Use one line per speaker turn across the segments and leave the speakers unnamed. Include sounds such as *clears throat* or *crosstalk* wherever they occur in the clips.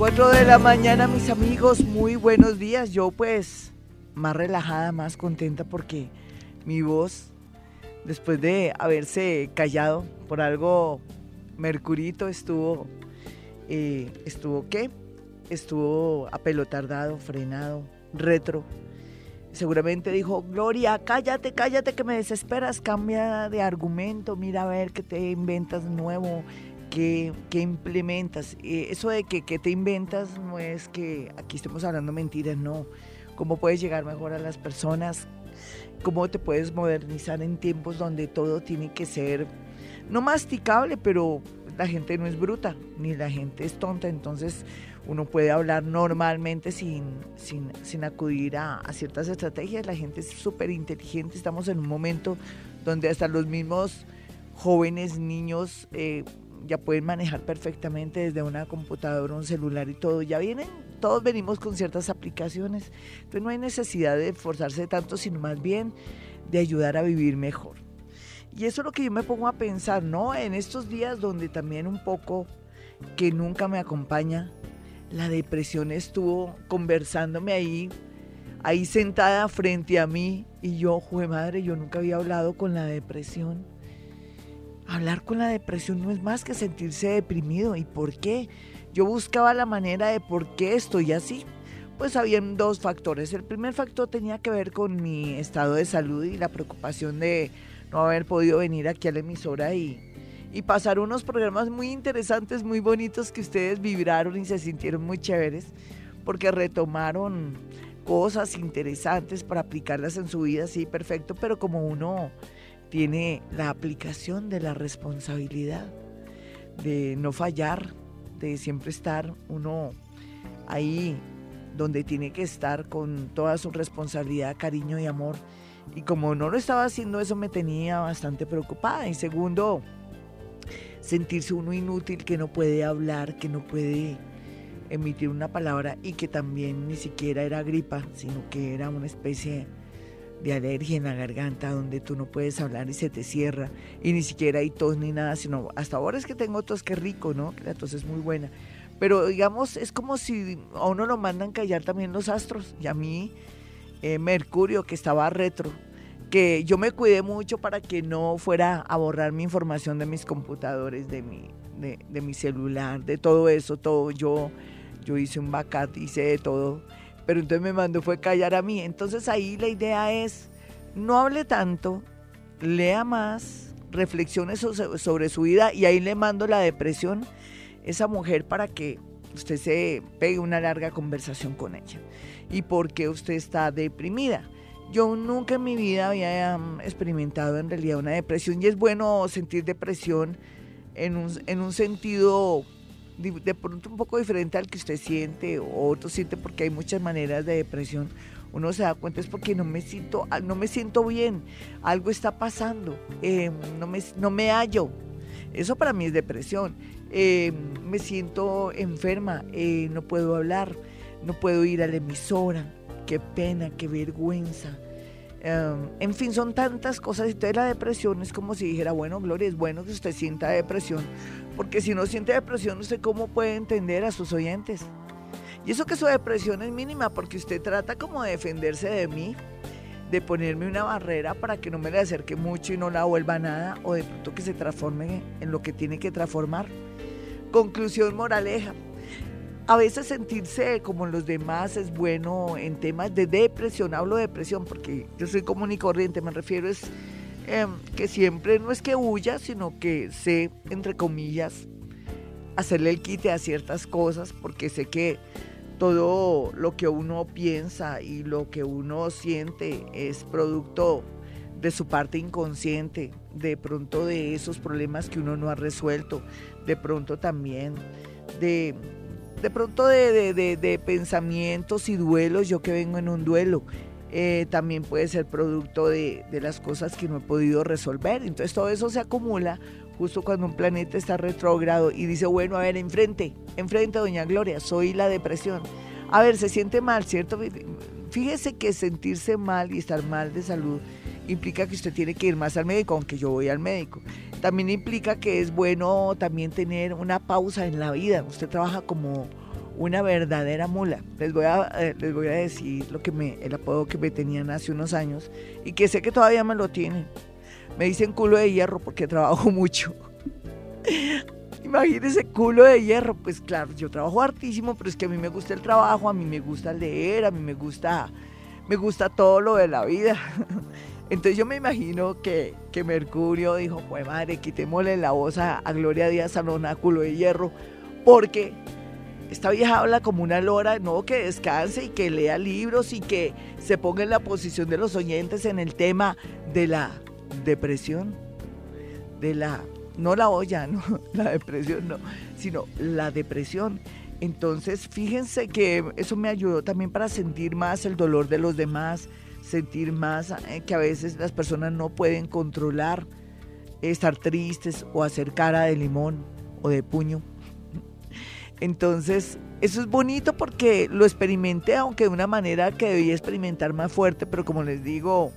4 de la mañana, mis amigos, muy buenos días. Yo pues más relajada, más contenta porque mi voz, después de haberse callado por algo, Mercurito estuvo, eh, estuvo qué? Estuvo apelotardado, frenado, retro. Seguramente dijo, Gloria, cállate, cállate que me desesperas, cambia de argumento, mira a ver qué te inventas nuevo, ¿Qué, implementas? Eh, eso de que, te inventas no es que aquí estemos hablando mentiras, no. ¿Cómo puedes llegar mejor a las personas? ¿Cómo te puedes modernizar en tiempos donde todo tiene que ser, no masticable, pero la gente no es bruta, ni la gente es tonta, entonces uno puede hablar normalmente sin, sin, acudir a, ciertas estrategias. La gente es súper inteligente, estamos en un momento donde hasta los mismos jóvenes, niños, eh, ya pueden manejar perfectamente desde una computadora, un celular y todo. Ya vienen, todos venimos con ciertas aplicaciones. Entonces no hay necesidad de esforzarse tanto, sino más bien de ayudar a vivir mejor. Y eso es lo que yo me pongo a pensar, ¿no? En estos días donde también un poco que nunca me acompaña, la depresión estuvo conversándome ahí, ahí sentada frente a mí y yo, jue madre, yo nunca había hablado con la depresión Hablar con la depresión no es más que sentirse deprimido. ¿Y por qué? Yo buscaba la manera de por qué estoy así. Pues habían dos factores. El primer factor tenía que ver con mi estado de salud y la preocupación de no haber podido venir aquí a la emisora y, y pasar unos programas muy interesantes, muy bonitos que ustedes vibraron y se sintieron muy chéveres porque retomaron cosas interesantes para aplicarlas en su vida, sí, perfecto, pero como uno tiene la aplicación de la responsabilidad, de no fallar, de siempre estar uno ahí donde tiene que estar con toda su responsabilidad, cariño y amor. Y como no lo estaba haciendo, eso me tenía bastante preocupada. Y segundo, sentirse uno inútil, que no puede hablar, que no puede emitir una palabra y que también ni siquiera era gripa, sino que era una especie de alergia en la garganta donde tú no puedes hablar y se te cierra y ni siquiera hay tos ni nada, sino hasta ahora es que tengo tos, que rico, ¿no? Que la tos es muy buena. Pero digamos, es como si a uno lo mandan callar también los astros y a mí eh, Mercurio que estaba retro, que yo me cuidé mucho para que no fuera a borrar mi información de mis computadores, de mi, de, de mi celular, de todo eso, todo. Yo, yo hice un backup, hice de todo pero entonces me mandó fue callar a mí. Entonces ahí la idea es, no hable tanto, lea más, reflexione sobre su vida y ahí le mando la depresión esa mujer para que usted se pegue una larga conversación con ella. ¿Y por qué usted está deprimida? Yo nunca en mi vida había experimentado en realidad una depresión y es bueno sentir depresión en un, en un sentido de pronto un poco diferente al que usted siente o otro siente porque hay muchas maneras de depresión. Uno se da cuenta es porque no me siento, ah, no me siento bien, algo está pasando, em, no, me, no me hallo. Eso para mí es depresión. Em, me siento enferma, eh, no puedo hablar, no puedo ir a la emisora, qué pena, qué vergüenza. Em, en fin, son tantas cosas. Entonces la depresión es como si dijera, bueno, Gloria, es bueno que usted sienta depresión, porque si no siente depresión, ¿usted cómo puede entender a sus oyentes? Y eso que su depresión es mínima, porque usted trata como de defenderse de mí, de ponerme una barrera para que no me le acerque mucho y no la vuelva nada, o de pronto que se transforme en lo que tiene que transformar. Conclusión moraleja. A veces sentirse como los demás es bueno en temas de depresión. Hablo de depresión porque yo soy común y corriente, me refiero es Em, que siempre no es que huya, sino que sé, entre comillas, hacerle el quite a ciertas cosas, porque sé que todo lo que uno piensa y lo que uno siente es producto de su parte inconsciente, de pronto de esos problemas que uno no ha resuelto, de pronto también de, de pronto de, de pensamientos y duelos, yo que vengo en un duelo, eh, también puede ser producto de, las cosas que no he podido resolver. Entonces todo eso se acumula justo cuando un planeta está retrógrado y dice, bueno, a ver, enfrente, enfrente, doña Gloria, soy la depresión. A ver, se siente mal, ¿cierto? Fíjese que sentirse mal y estar mal de salud implica que usted tiene que ir más al médico, aunque yo voy al médico. También implica que es bueno también tener una pausa en la vida. Usted trabaja como una verdadera mula. Les voy a, eh, les voy a decir lo que me, el apodo que me tenían hace unos años y que sé que todavía me lo tienen. Me dicen culo de hierro porque *laughs* trabajo mucho. Imagínense culo de hierro. Pues claro, yo trabajo hartísimo, pero es que a mí me gusta el trabajo, a mí me gusta leer, a mí me gusta, me gusta todo lo de la vida. *laughs* Entonces yo me imagino que, que Mercurio dijo, pues madre, quitémosle la voz a, Gloria Díaz Salón culo de hierro, porque esta vieja habla como una lora, no, que descanse y que lea libros y que se ponga en la posición de los oyentes en el tema de la depresión, de la, no la olla, *laughs* la depresión no, sino la depresión. Entonces, fíjense que eso me ayudó también para sentir más el dolor de los demás, sentir más eh, que a veces las personas no pueden controlar estar tristes o hacer cara de limón o de puño. Entonces, eso es bonito porque lo experimenté, aunque de una manera que debía experimentar más fuerte, pero como les digo,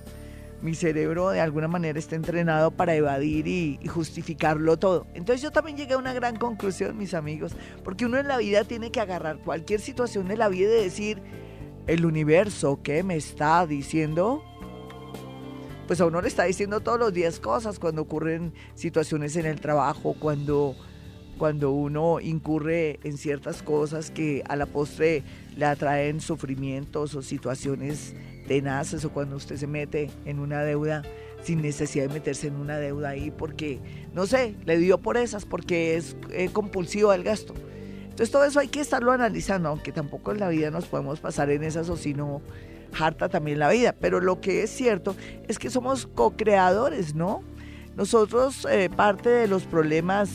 mi cerebro de alguna manera está entrenado para evadir y, justificarlo todo. Entonces yo también llegué a una gran conclusión, mis amigos, porque uno en la vida tiene que agarrar cualquier situación de la vida y decir, el universo, ¿qué me está diciendo? Pues a uno le está diciendo todos los días cosas cuando ocurren situaciones en el trabajo, cuando, cuando uno incurre en ciertas cosas que a la postre le atraen sufrimientos o situaciones tenaces o cuando usted se mete en una deuda sin necesidad de meterse en una deuda ahí porque, no sé, le dio por esas, porque es eh, compulsivo el gasto. Entonces todo eso hay que estarlo analizando, aunque tampoco en la vida nos podemos pasar en esas o si no, harta también la vida. Pero lo que es cierto es que somos co-creadores, ¿no? Nosotros eh, parte de los problemas,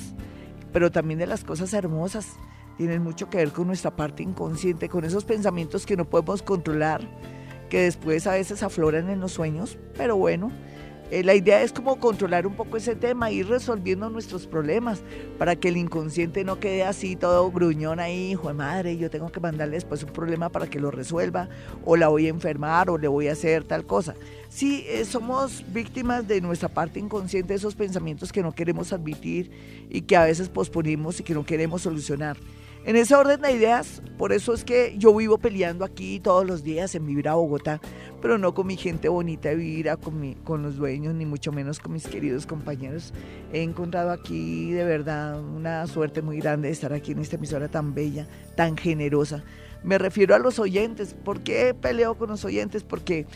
pero también de las cosas hermosas, tienen mucho que ver con nuestra parte inconsciente, con esos pensamientos que no podemos controlar, que después a veces afloran en los sueños, pero bueno, eh, la idea es como controlar un poco ese tema, ir resolviendo nuestros problemas para que el inconsciente no quede así todo gruñón ahí, hijo de madre, yo tengo que mandarle después un problema para que lo resuelva, o la voy a enfermar, o le voy a hacer tal cosa. Sí, eh, somos víctimas de nuestra parte inconsciente, esos pensamientos que no queremos admitir y que a veces posponemos y que no queremos solucionar. En ese orden de ideas, por eso es que yo vivo peleando aquí todos los días en vivir a Bogotá, pero no con mi gente bonita de vivir, con, con los dueños, ni mucho menos con mis queridos compañeros. He encontrado aquí de verdad una suerte muy grande de estar aquí en esta emisora tan bella, tan generosa. Me refiero a los oyentes. ¿Por qué peleo con los oyentes? Porque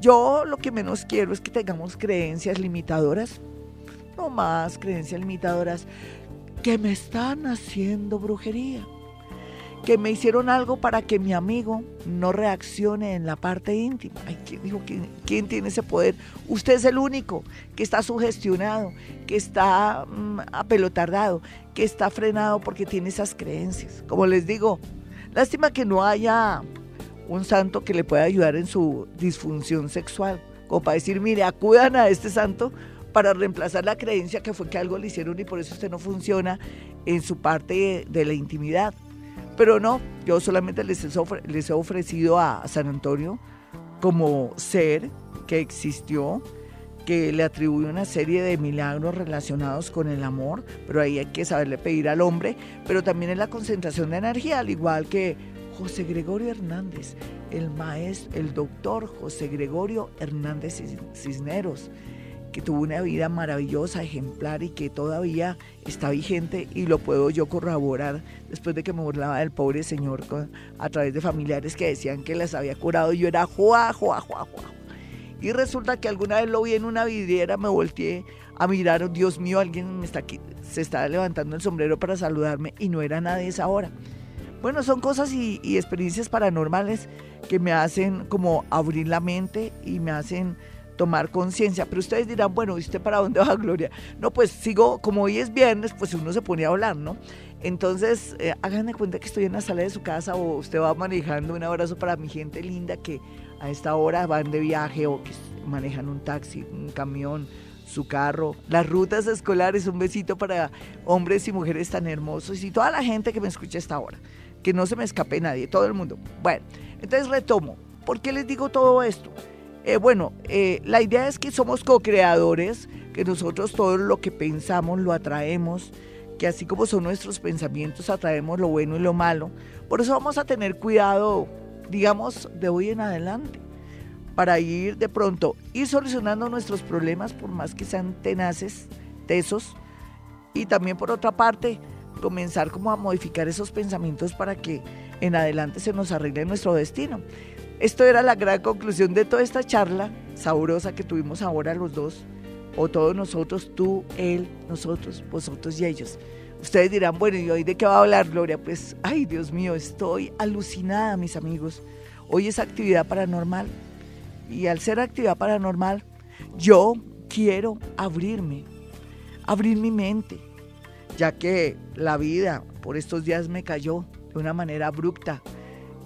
yo lo que menos quiero es que tengamos creencias limitadoras. No más creencias limitadoras que me están haciendo brujería, que me hicieron algo para que mi amigo no reaccione en la parte íntima. Ay, ¿quién dijo quién tiene ese poder? Usted es el único que está sugestionado, que está mm, apelotardado, que está frenado porque tiene esas creencias. Como les digo, lástima que no haya un santo que le pueda ayudar en su disfunción sexual, como para decir, mire, acudan a este santo para reemplazar la creencia que fue que algo le hicieron y por eso usted no funciona en su parte de, la intimidad. Pero no, yo solamente les he, ofrecido a San Antonio como ser que existió, que le atribuye una serie de milagros relacionados con el amor, pero ahí hay que saberle pedir al hombre, pero también en la concentración de energía, al igual que José Gregorio Hernández, el maestro, el doctor José Gregorio Hernández Cisneros, que tuvo una vida maravillosa, ejemplar y que todavía está vigente y lo puedo yo corroborar después de que me burlaba del pobre señor a través de familiares que decían que les había curado yo era juá. Y resulta que alguna vez lo vi en una vidriera, me volteé a mirar, Dios mío, alguien está aquí, se está levantando el sombrero para saludarme y no era nadie esa hora. Bueno, son cosas y experiencias paranormales que me hacen como abrir la mente y me hacen tomar conciencia. Pero ustedes dirán, bueno, ¿y usted para dónde va, *laughs* Gloria? No, pues sigo, como hoy es viernes, pues uno se pone a hablar, ¿no? Entonces, eh, háganme cuenta que estoy en la sala de su casa o usted va manejando. Un abrazo para mi gente linda que a esta hora van de viaje o que manejan un taxi, un camión, su carro, las rutas escolares. Un besito para hombres y mujeres tan hermosos y toda la gente que me escucha a esta hora. Que no se me escape nadie, todo el mundo. Bueno, entonces retomo. ¿Por qué les digo todo esto? Eh, bueno, eh, la idea es que somos co-creadores, que nosotros todo lo que pensamos lo atraemos, que así como son nuestros pensamientos, atraemos lo bueno y lo malo. Por eso vamos a tener cuidado, digamos, de hoy en adelante, para ir de pronto, ir solucionando nuestros problemas, por más que sean tenaces, tesos, y también por otra parte, comenzar como a modificar esos pensamientos para que en adelante se nos arregle nuestro destino. Esto era la gran conclusión de toda esta charla sabrosa que tuvimos ahora los dos, o todos nosotros, tú, él, nosotros, vosotros y ellos. Ustedes dirán, bueno, ¿y hoy de qué va a hablar Gloria? Pues, ay Dios mío, estoy alucinada, mis amigos. Hoy es actividad paranormal. Y al ser actividad paranormal, yo quiero abrirme, abrir mi mente, ya que la vida por estos días me cayó de una manera abrupta,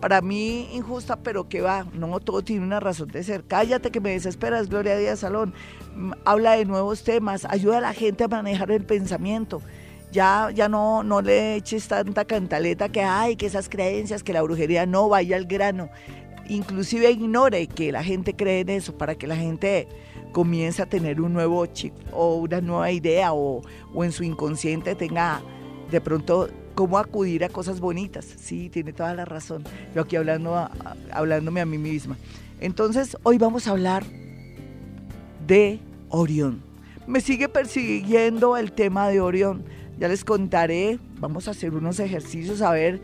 para mí injusta, pero que va, no todo tiene una razón de ser. Cállate que me desesperas, Gloria Díaz Salón. Mm, habla de nuevos temas, ayuda a la gente a manejar el pensamiento. Ya, ya no, no le eches tanta cantaleta que hay, que esas creencias, que la brujería no vaya al grano. Inclusive ignore que la gente cree en eso para que la gente comience a tener un nuevo chip o una nueva idea o, o en su inconsciente tenga de pronto cómo acudir a cosas bonitas. Sí, tiene toda la razón. Yo aquí hablando, hablándome a mí misma. Entonces, hoy vamos a hablar de Orión. Me sigue persiguiendo el tema de Orión. Ya les contaré, vamos a hacer unos ejercicios a ver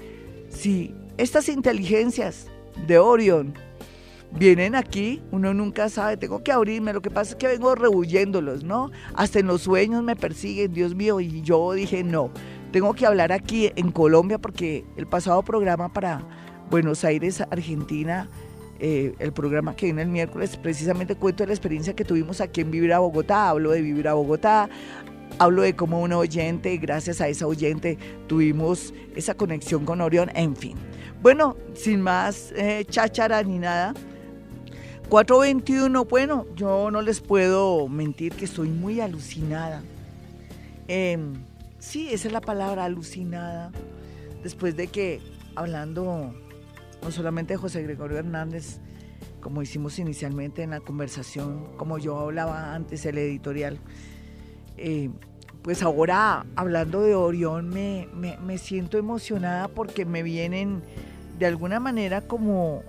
si estas inteligencias de Orión vienen aquí, uno nunca sabe, tengo que abrirme, lo que pasa es que vengo rehuyéndolos, ¿no? Hasta en los sueños me persiguen, Dios mío, y yo dije, no, tengo que hablar aquí en Colombia porque el pasado programa para Buenos Aires, Argentina, eh, el programa que viene el miércoles, precisamente cuento de la experiencia que tuvimos aquí en Vivir a Bogotá, hablo de Vivir a Bogotá, hablo de cómo una oyente, gracias a esa oyente, tuvimos esa conexión con Orión, en fin. Bueno, sin más eh, ni nada, 421, bueno, yo no les puedo mentir que estoy muy alucinada. Eh, Sí, esa es la palabra, alucinada. Después de que, hablando no solamente de José Gregorio Hernández, como hicimos inicialmente en la conversación, como yo hablaba antes, el editorial, eh, pues ahora hablando de Orión me, me, siento emocionada porque me vienen de alguna manera como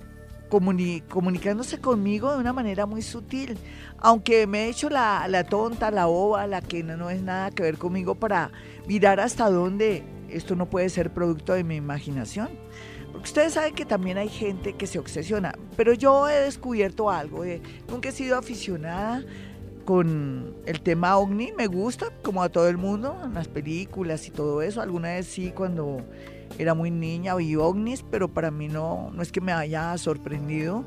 comunicándose conmigo de una manera muy sutil, aunque me he hecho la, la tonta, la ova, la que no, no, es nada que ver conmigo para mirar hasta dónde esto no puede ser producto de mi imaginación. Porque ustedes saben que también hay gente que se obsesiona, pero yo he descubierto algo, eh, nunca he sido aficionada con el tema ovni, me gusta como a todo el mundo, en las películas y todo eso, alguna vez sí cuando era muy niña vi ovnis, pero para mí no, no es que me haya sorprendido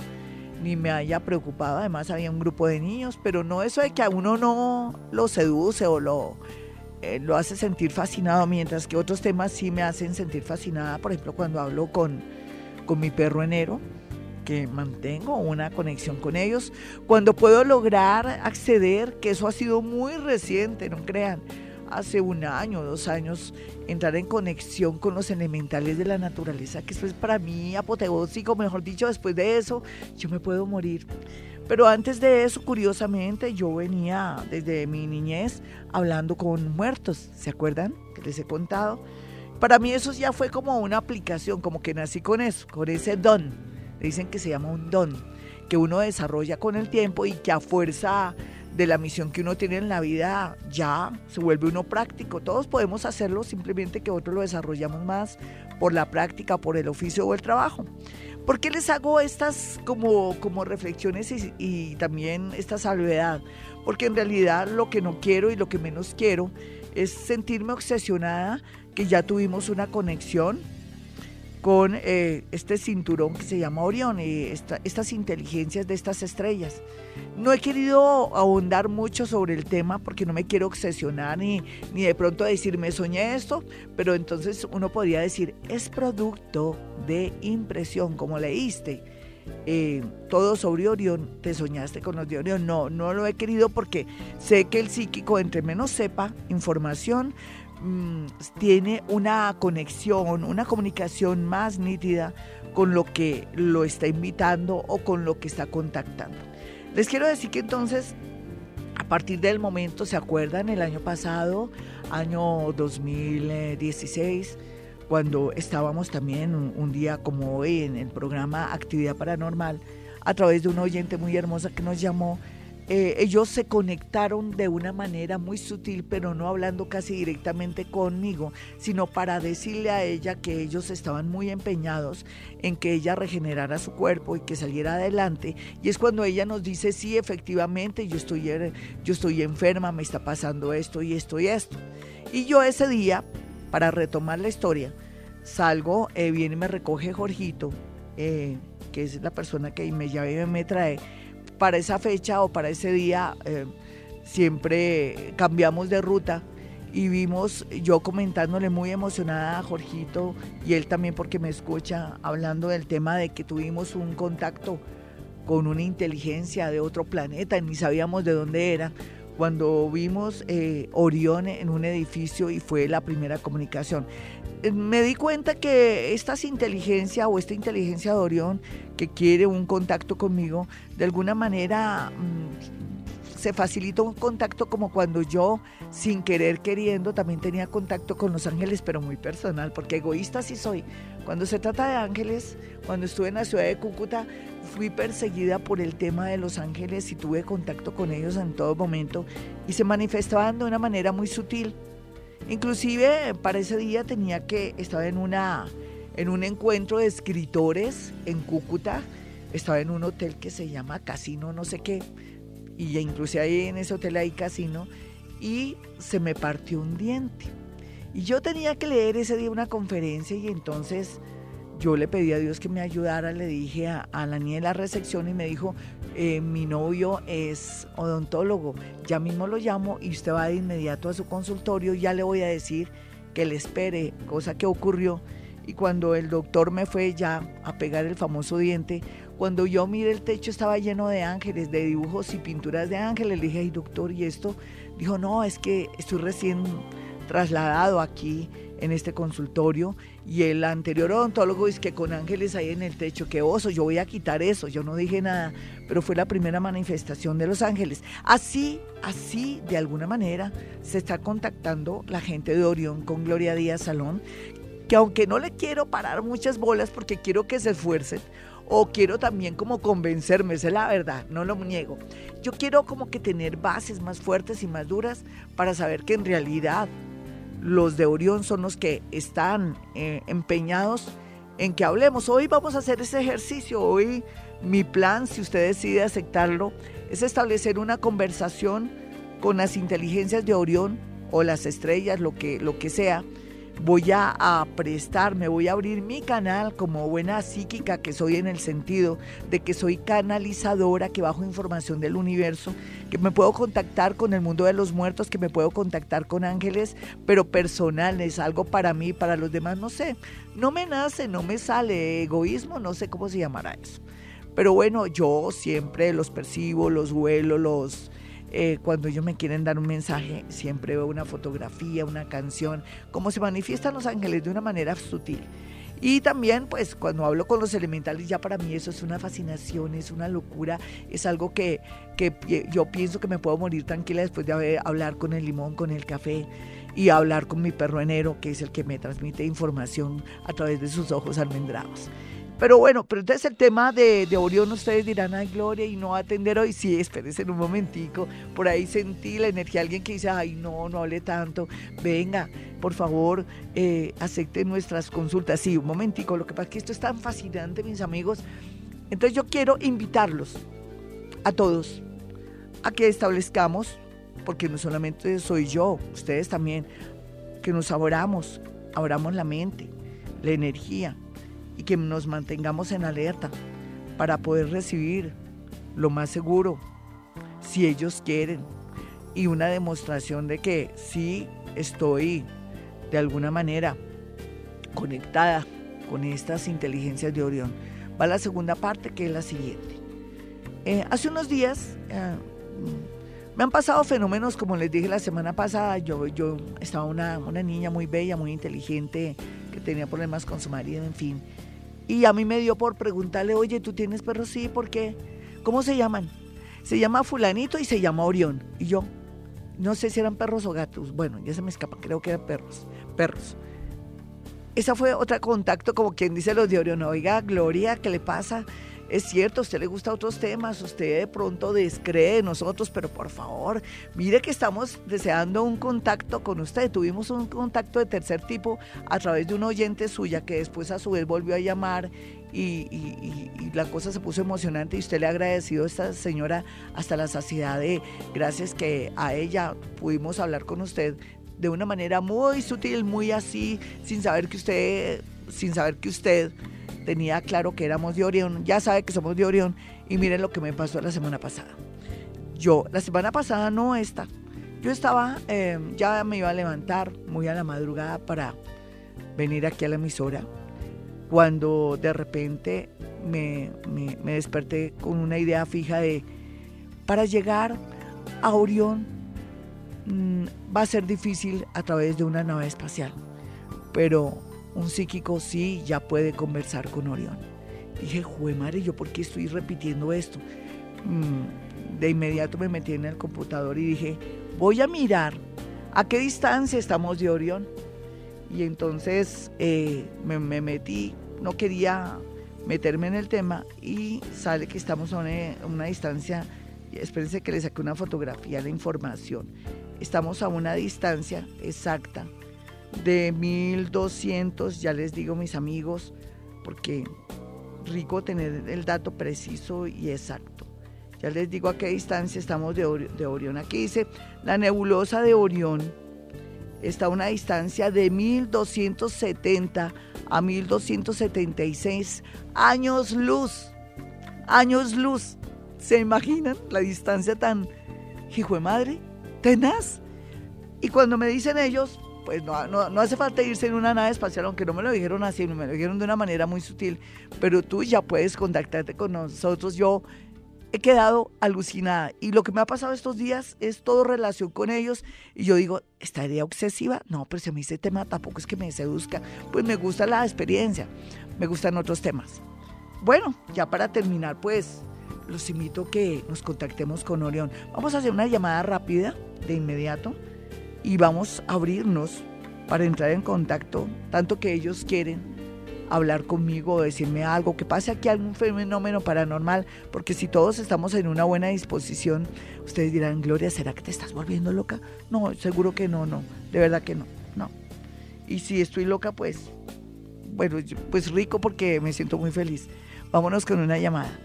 ni me haya preocupado, además había un grupo de niños, pero no eso de que a uno no lo seduce o lo eh, lo hace sentir fascinado, mientras que otros temas sí me hacen sentir fascinada, por ejemplo, cuando hablo con, con mi perro enero, que mantengo una conexión con ellos, cuando puedo lograr acceder, que eso ha sido muy reciente, no crean, hace un año, dos años, entrar en conexión con los elementales de la naturaleza, que eso es para mí apoteósico, mejor dicho, después de eso yo me puedo morir. Pero antes de eso, curiosamente, yo venía desde mi niñez hablando con muertos, ¿se acuerdan? Que les he contado. Para mí eso ya fue como una aplicación, como que nací con eso, con ese don. dicen que se llama un don, que uno desarrolla con el tiempo y que a fuerza de la misión que uno tiene en la vida ya se vuelve uno práctico. Todos podemos hacerlo, simplemente que otros lo desarrollamos más por la práctica, por el oficio o el trabajo. ¿Por qué les hago estas como, como reflexiones y, también esta salvedad? Porque en realidad lo que no quiero y lo que menos quiero es sentirme obsesionada que ya tuvimos una conexión con eh, este cinturón que se llama Orión y estas inteligencias de estas estrellas. No he querido ahondar mucho sobre el tema porque no me quiero obsesionar ni, ni de pronto decir me soñé esto, pero entonces uno podría decir es producto de impresión, como leíste. Eh, todo sobre Orión, te soñaste con los de Orión. No, no lo he querido porque sé que el psíquico, entre menos sepa información, Mm, tiene una conexión, una comunicación más nítida con lo que lo está invitando o con lo que está contactando. Les quiero decir que entonces, partir del momento, ¿se acuerdan? El año pasado, año 2016, cuando estábamos también un, día como hoy en el programa Actividad Paranormal, a través de una oyente muy hermosa que nos llamó eh, ellos se conectaron de una manera muy sutil, pero no hablando casi directamente conmigo, sino para decirle a ella que ellos estaban muy empeñados en que ella regenerara su cuerpo y que saliera adelante. Y es cuando ella nos dice, sí, efectivamente, yo estoy, er, yo estoy enferma, me está pasando esto y esto y esto. Y yo ese día, para retomar la historia, salgo, eh, viene y me recoge Jorgito, eh, que es la persona que me llama y me trae para esa fecha o para ese día eh, siempre cambiamos de ruta y vimos yo comentándole muy emocionada a Jorgito y él también porque me escucha hablando del tema de que tuvimos un contacto con una inteligencia de otro planeta, ni sabíamos de dónde era, cuando vimos eh, Orión en un edificio y fue la primera comunicación. Me di cuenta que esta inteligencia o esta inteligencia de Orión que quiere un contacto conmigo, de alguna manera mm, se facilita un contacto como cuando yo, sin querer queriendo, también tenía contacto con los ángeles, pero muy personal, porque egoísta sí soy. Cuando se trata de ángeles, cuando estuve en la ciudad de Cúcuta, fui perseguida por el tema de los ángeles y tuve contacto con ellos en todo momento y se manifestaban de una manera muy sutil. Inclusive para ese día tenía que, estaba en una en un encuentro de escritores en Cúcuta. Estaba en un hotel que se llama Casino no sé qué. Y inclusive ahí en ese hotel hay casino. Y se me partió un diente. Y yo tenía que leer ese día una conferencia y entonces yo le pedí a Dios que me ayudara, le dije a, la niña de la recepción y me dijo, eh, mi novio es odontólogo, ya mismo lo llamo y usted va de inmediato a su consultorio, ya le voy a decir que le espere, cosa que ocurrió y cuando el doctor me fue ya a pegar el famoso diente, cuando yo miré el techo estaba lleno de ángeles, de dibujos y pinturas de ángeles. Le dije, ay doctor, ¿y esto? Dijo, no, es que estoy recién trasladado aquí en este consultorio y el anterior odontólogo dice que con ángeles ahí en el techo, qué oso, yo voy a quitar eso, yo no dije nada, pero fue la primera manifestación de los ángeles. Así, así, de alguna manera, se está contactando la gente de Orión con Gloria Díaz Salón, que aunque no le quiero parar muchas bolas porque quiero que se esfuercen, o quiero también como convencerme, es la verdad, no lo niego. Yo quiero como que tener bases más fuertes y más duras para saber que en realidad los de Orión son los que están eh, empeñados en que hablemos. Hoy vamos a hacer ese ejercicio, hoy mi plan, si usted decide aceptarlo, es establecer una conversación con las inteligencias de Orión o las estrellas, lo que, lo que sea, voy a, prestarme, voy a abrir mi canal como buena psíquica que soy en el sentido de que soy canalizadora, que bajo información del universo, que me puedo contactar con el mundo de los muertos, que me puedo contactar con ángeles, pero personal, es algo para mí, para los demás, no sé, no me nace, no me sale egoísmo, no sé cómo se llamará eso. Pero bueno, yo siempre los percibo, los vuelo, los eh, cuando ellos me quieren dar un mensaje, siempre veo una fotografía, una canción, como se manifiestan los ángeles de una manera sutil. Y también, pues, cuando hablo con los elementales, ya para mí eso es una fascinación, es una locura, es algo que, que yo pienso que me puedo morir tranquila después de hablar con el limón, con el café y hablar con mi perro enero, que es el que me transmite información a través de sus ojos almendrados. Pero bueno, pero entonces el tema de, de Orión, ustedes dirán, ay, Gloria, y no atender hoy. Sí, espérense un momentico. Por ahí sentí la energía, alguien que dice, ay, no, no hable tanto. Venga, por favor, eh, acepten nuestras consultas. Sí, un momentico. Lo que pasa es que esto es tan fascinante, mis amigos. Entonces yo quiero invitarlos a todos a que establezcamos, porque no solamente soy yo, ustedes también, que nos abramos, abramos la mente, la energía, y que nos mantengamos en alerta para poder recibir lo más seguro, si ellos quieren, y una demostración de que sí estoy de alguna manera conectada con estas inteligencias de Orión. Va la segunda parte que es la siguiente. Eh, hace unos días eh, me han pasado fenómenos, como les dije la semana pasada, yo, yo estaba una, una niña muy bella, muy inteligente, que tenía problemas con su marido, en fin. Y a mí me dio por preguntarle, oye, ¿tú tienes perros? Sí, ¿por qué? ¿Cómo se llaman? se llama fulanito y se llama Orión. Y yo, no sé si eran perros o gatos, bueno, ya se me escapa, creo que eran perros, perros. Esa fue otra contacto, como quien dice los de Orión, oiga, Gloria, ¿qué le pasa? Es cierto, a usted le gusta otros temas, usted de pronto descree de nosotros, pero por favor, mire que estamos deseando un contacto con usted. Tuvimos un contacto de tercer tipo a través de un oyente suya que después a su vez volvió a llamar y, la cosa se puso emocionante y usted le ha agradecido a esta señora hasta la saciedad de gracias que a ella pudimos hablar con usted de una manera muy sutil, muy así, sin saber que usted, sin saber que usted tenía claro que éramos de Orión, ya sabe que somos de Orión y miren lo que me pasó la semana pasada. Yo, la semana pasada no esta, yo estaba, eh, ya me iba a levantar muy a la madrugada para venir aquí a la emisora, cuando de repente me, me desperté con una idea fija de, para llegar a Orión mm, va a ser difícil a través de una nave espacial, pero un psíquico sí ya puede conversar con Orión. Dije, jue madre, ¿yo por qué estoy repitiendo esto? Mm, de inmediato me metí en el computador y dije, voy a mirar a qué distancia estamos de Orión. Y entonces eh, me, metí, no quería meterme en el tema y sale que estamos a una, una distancia, espérense que le saque una fotografía, la información. Estamos a una distancia exacta de 1200, ya les digo mis amigos, porque rico tener el dato preciso y exacto. Ya les digo a qué distancia estamos de, Orión. Aquí dice, la nebulosa de Orión está a una distancia de 1270 a 1276 años luz. Años luz. ¿Se imaginan la distancia tan, hijo de madre, tenaz? Y cuando me dicen ellos, pues no, no, hace falta irse en una nave espacial, aunque no me lo dijeron así, me lo dijeron de una manera muy sutil, pero tú ya puedes contactarte con nosotros. Yo he quedado alucinada y lo que me ha pasado estos días es todo relación con ellos y yo digo, ¿estaría obsesiva? No, pero si a mí ese tema tampoco es que me seduzca, pues me gusta la experiencia, me gustan otros temas. Bueno, ya para terminar, pues los invito a que nos contactemos con Orión. Vamos a hacer una llamada rápida de inmediato y vamos a abrirnos para entrar en contacto, tanto que ellos quieren hablar conmigo o decirme algo, que pase aquí algún fenómeno paranormal, porque si todos estamos en una buena disposición, ustedes dirán, Gloria, ¿será que te estás volviendo loca? No, seguro que no, no, de verdad que no, no. Y si estoy loca, pues, bueno, pues rico porque me siento muy feliz. Vámonos con una llamada.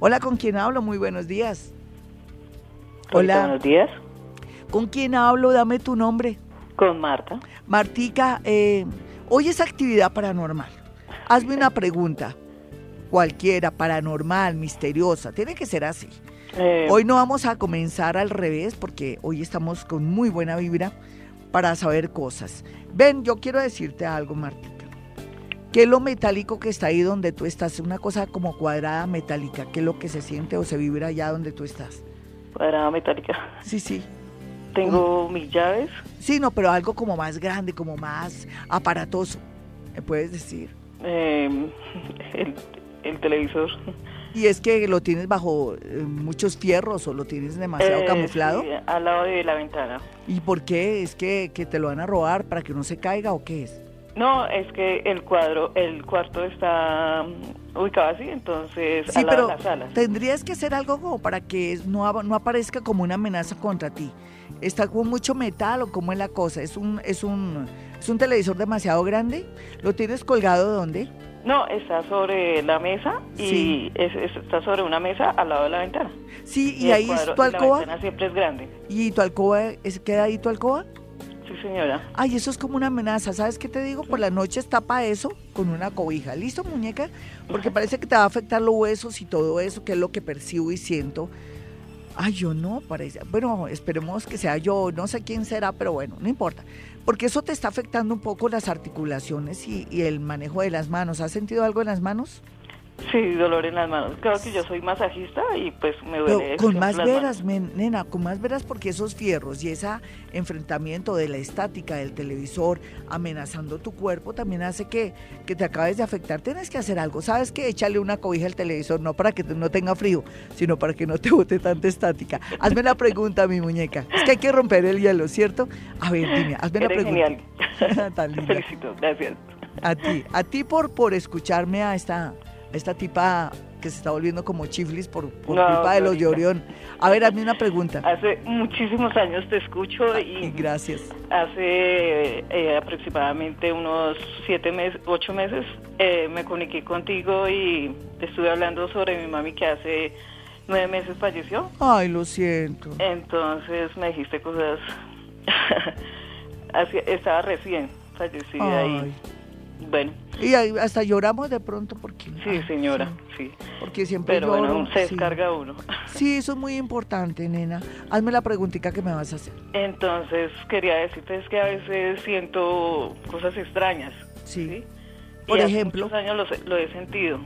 Hola, ¿con quién hablo? Muy buenos días.
Hola. Buenos días.
¿Con quién hablo? Dame tu nombre.
Con Marta.
Martica, eh, hoy es actividad paranormal. Hazme una pregunta. Cualquiera, paranormal, misteriosa. Tiene que ser así. Eh, hoy no vamos a comenzar al revés porque hoy estamos con muy buena vibra para saber cosas. Ven, yo quiero decirte algo, Martica. ¿Qué es lo metálico que está ahí donde tú estás? Una cosa como cuadrada metálica. ¿Qué es lo que se siente o se vibra allá donde tú estás?
Cuadrada metálica.
Sí, sí.
Tengo mis llaves.
Sí, no, pero algo como más grande, como más aparatoso, ¿me puedes decir?
Em, el, televisor.
¿Y es que lo tienes bajo eh, muchos fierros o lo tienes demasiado eh, camuflado?
al lado de la ventana.
¿Y por qué? ¿Es que, que te lo van a robar para que no se caiga o qué es?
No, es que el cuadro, el cuarto está mm, ubicado así, entonces
sí, pero Tendrías que hacer algo como para que no, no aparezca como una amenaza contra ti. ¿Está con mucho metal o cómo es la cosa? ¿Es un, es un, es un televisor demasiado grande? ¿Lo tienes colgado dónde?
No, está sobre la mesa y está sobre una mesa al lado de la ventana.
Sí, y, ahí es tu alcoba.
La ventana siempre es grande.
¿Y tu alcoba, es, queda ahí tu alcoba?
Sí, señora.
Ay, eso es como una amenaza. ¿Sabes qué te digo? Por la noche tapa eso con una cobija. ¿Listo, muñeca? Porque parece que te va a afectar los huesos y todo eso, que es lo que percibo y siento Ay, yo no, parece. Bueno, esperemos que sea yo, no sé quién será, pero bueno, no importa. Porque eso te está afectando un poco las articulaciones y, el manejo de las manos. ¿Has sentido algo en las manos?
Sí, dolor en las manos. Creo que yo soy masajista y pues me duele.
con más veras, nena, con más veras porque esos fierros y ese enfrentamiento de la estática del televisor amenazando tu cuerpo también hace que, que te acabes de afectar. Tienes que hacer algo. ¿Sabes que Échale una cobija al televisor, no para que no tenga frío, sino para que no te bote tanta estática. Hazme la pregunta, mi muñeca. Es que hay que romper el hielo, ¿cierto? A ver, dime, hazme la pregunta.
Genial. *laughs* Tan linda. *laughs* Felicito, gracias.
A ti, a ti por, por escucharme a esta esta tipa que se está volviendo como chiflis por, culpa de los de Orión. A ver, hazme una pregunta.
Hace muchísimos años te escucho y...
Gracias.
Hace eh, aproximadamente unos siete meses, ocho meses, eh, me comuniqué contigo y estuve hablando sobre mi mami que hace nueve meses falleció.
Ay, lo siento.
Entonces me dijiste cosas... *laughs* estaba recién fallecida y bueno.
Y hasta lloramos de pronto porque...
Sí, señora, sí.
Porque siempre
Pero bueno, se descarga uno. *laughs*
Sí, eso es muy importante, nena. Hazme la preguntita que me vas a hacer.
Entonces, quería decirte que a veces siento cosas extrañas.
Sí. Por ejemplo...
Hace años lo, he sentido.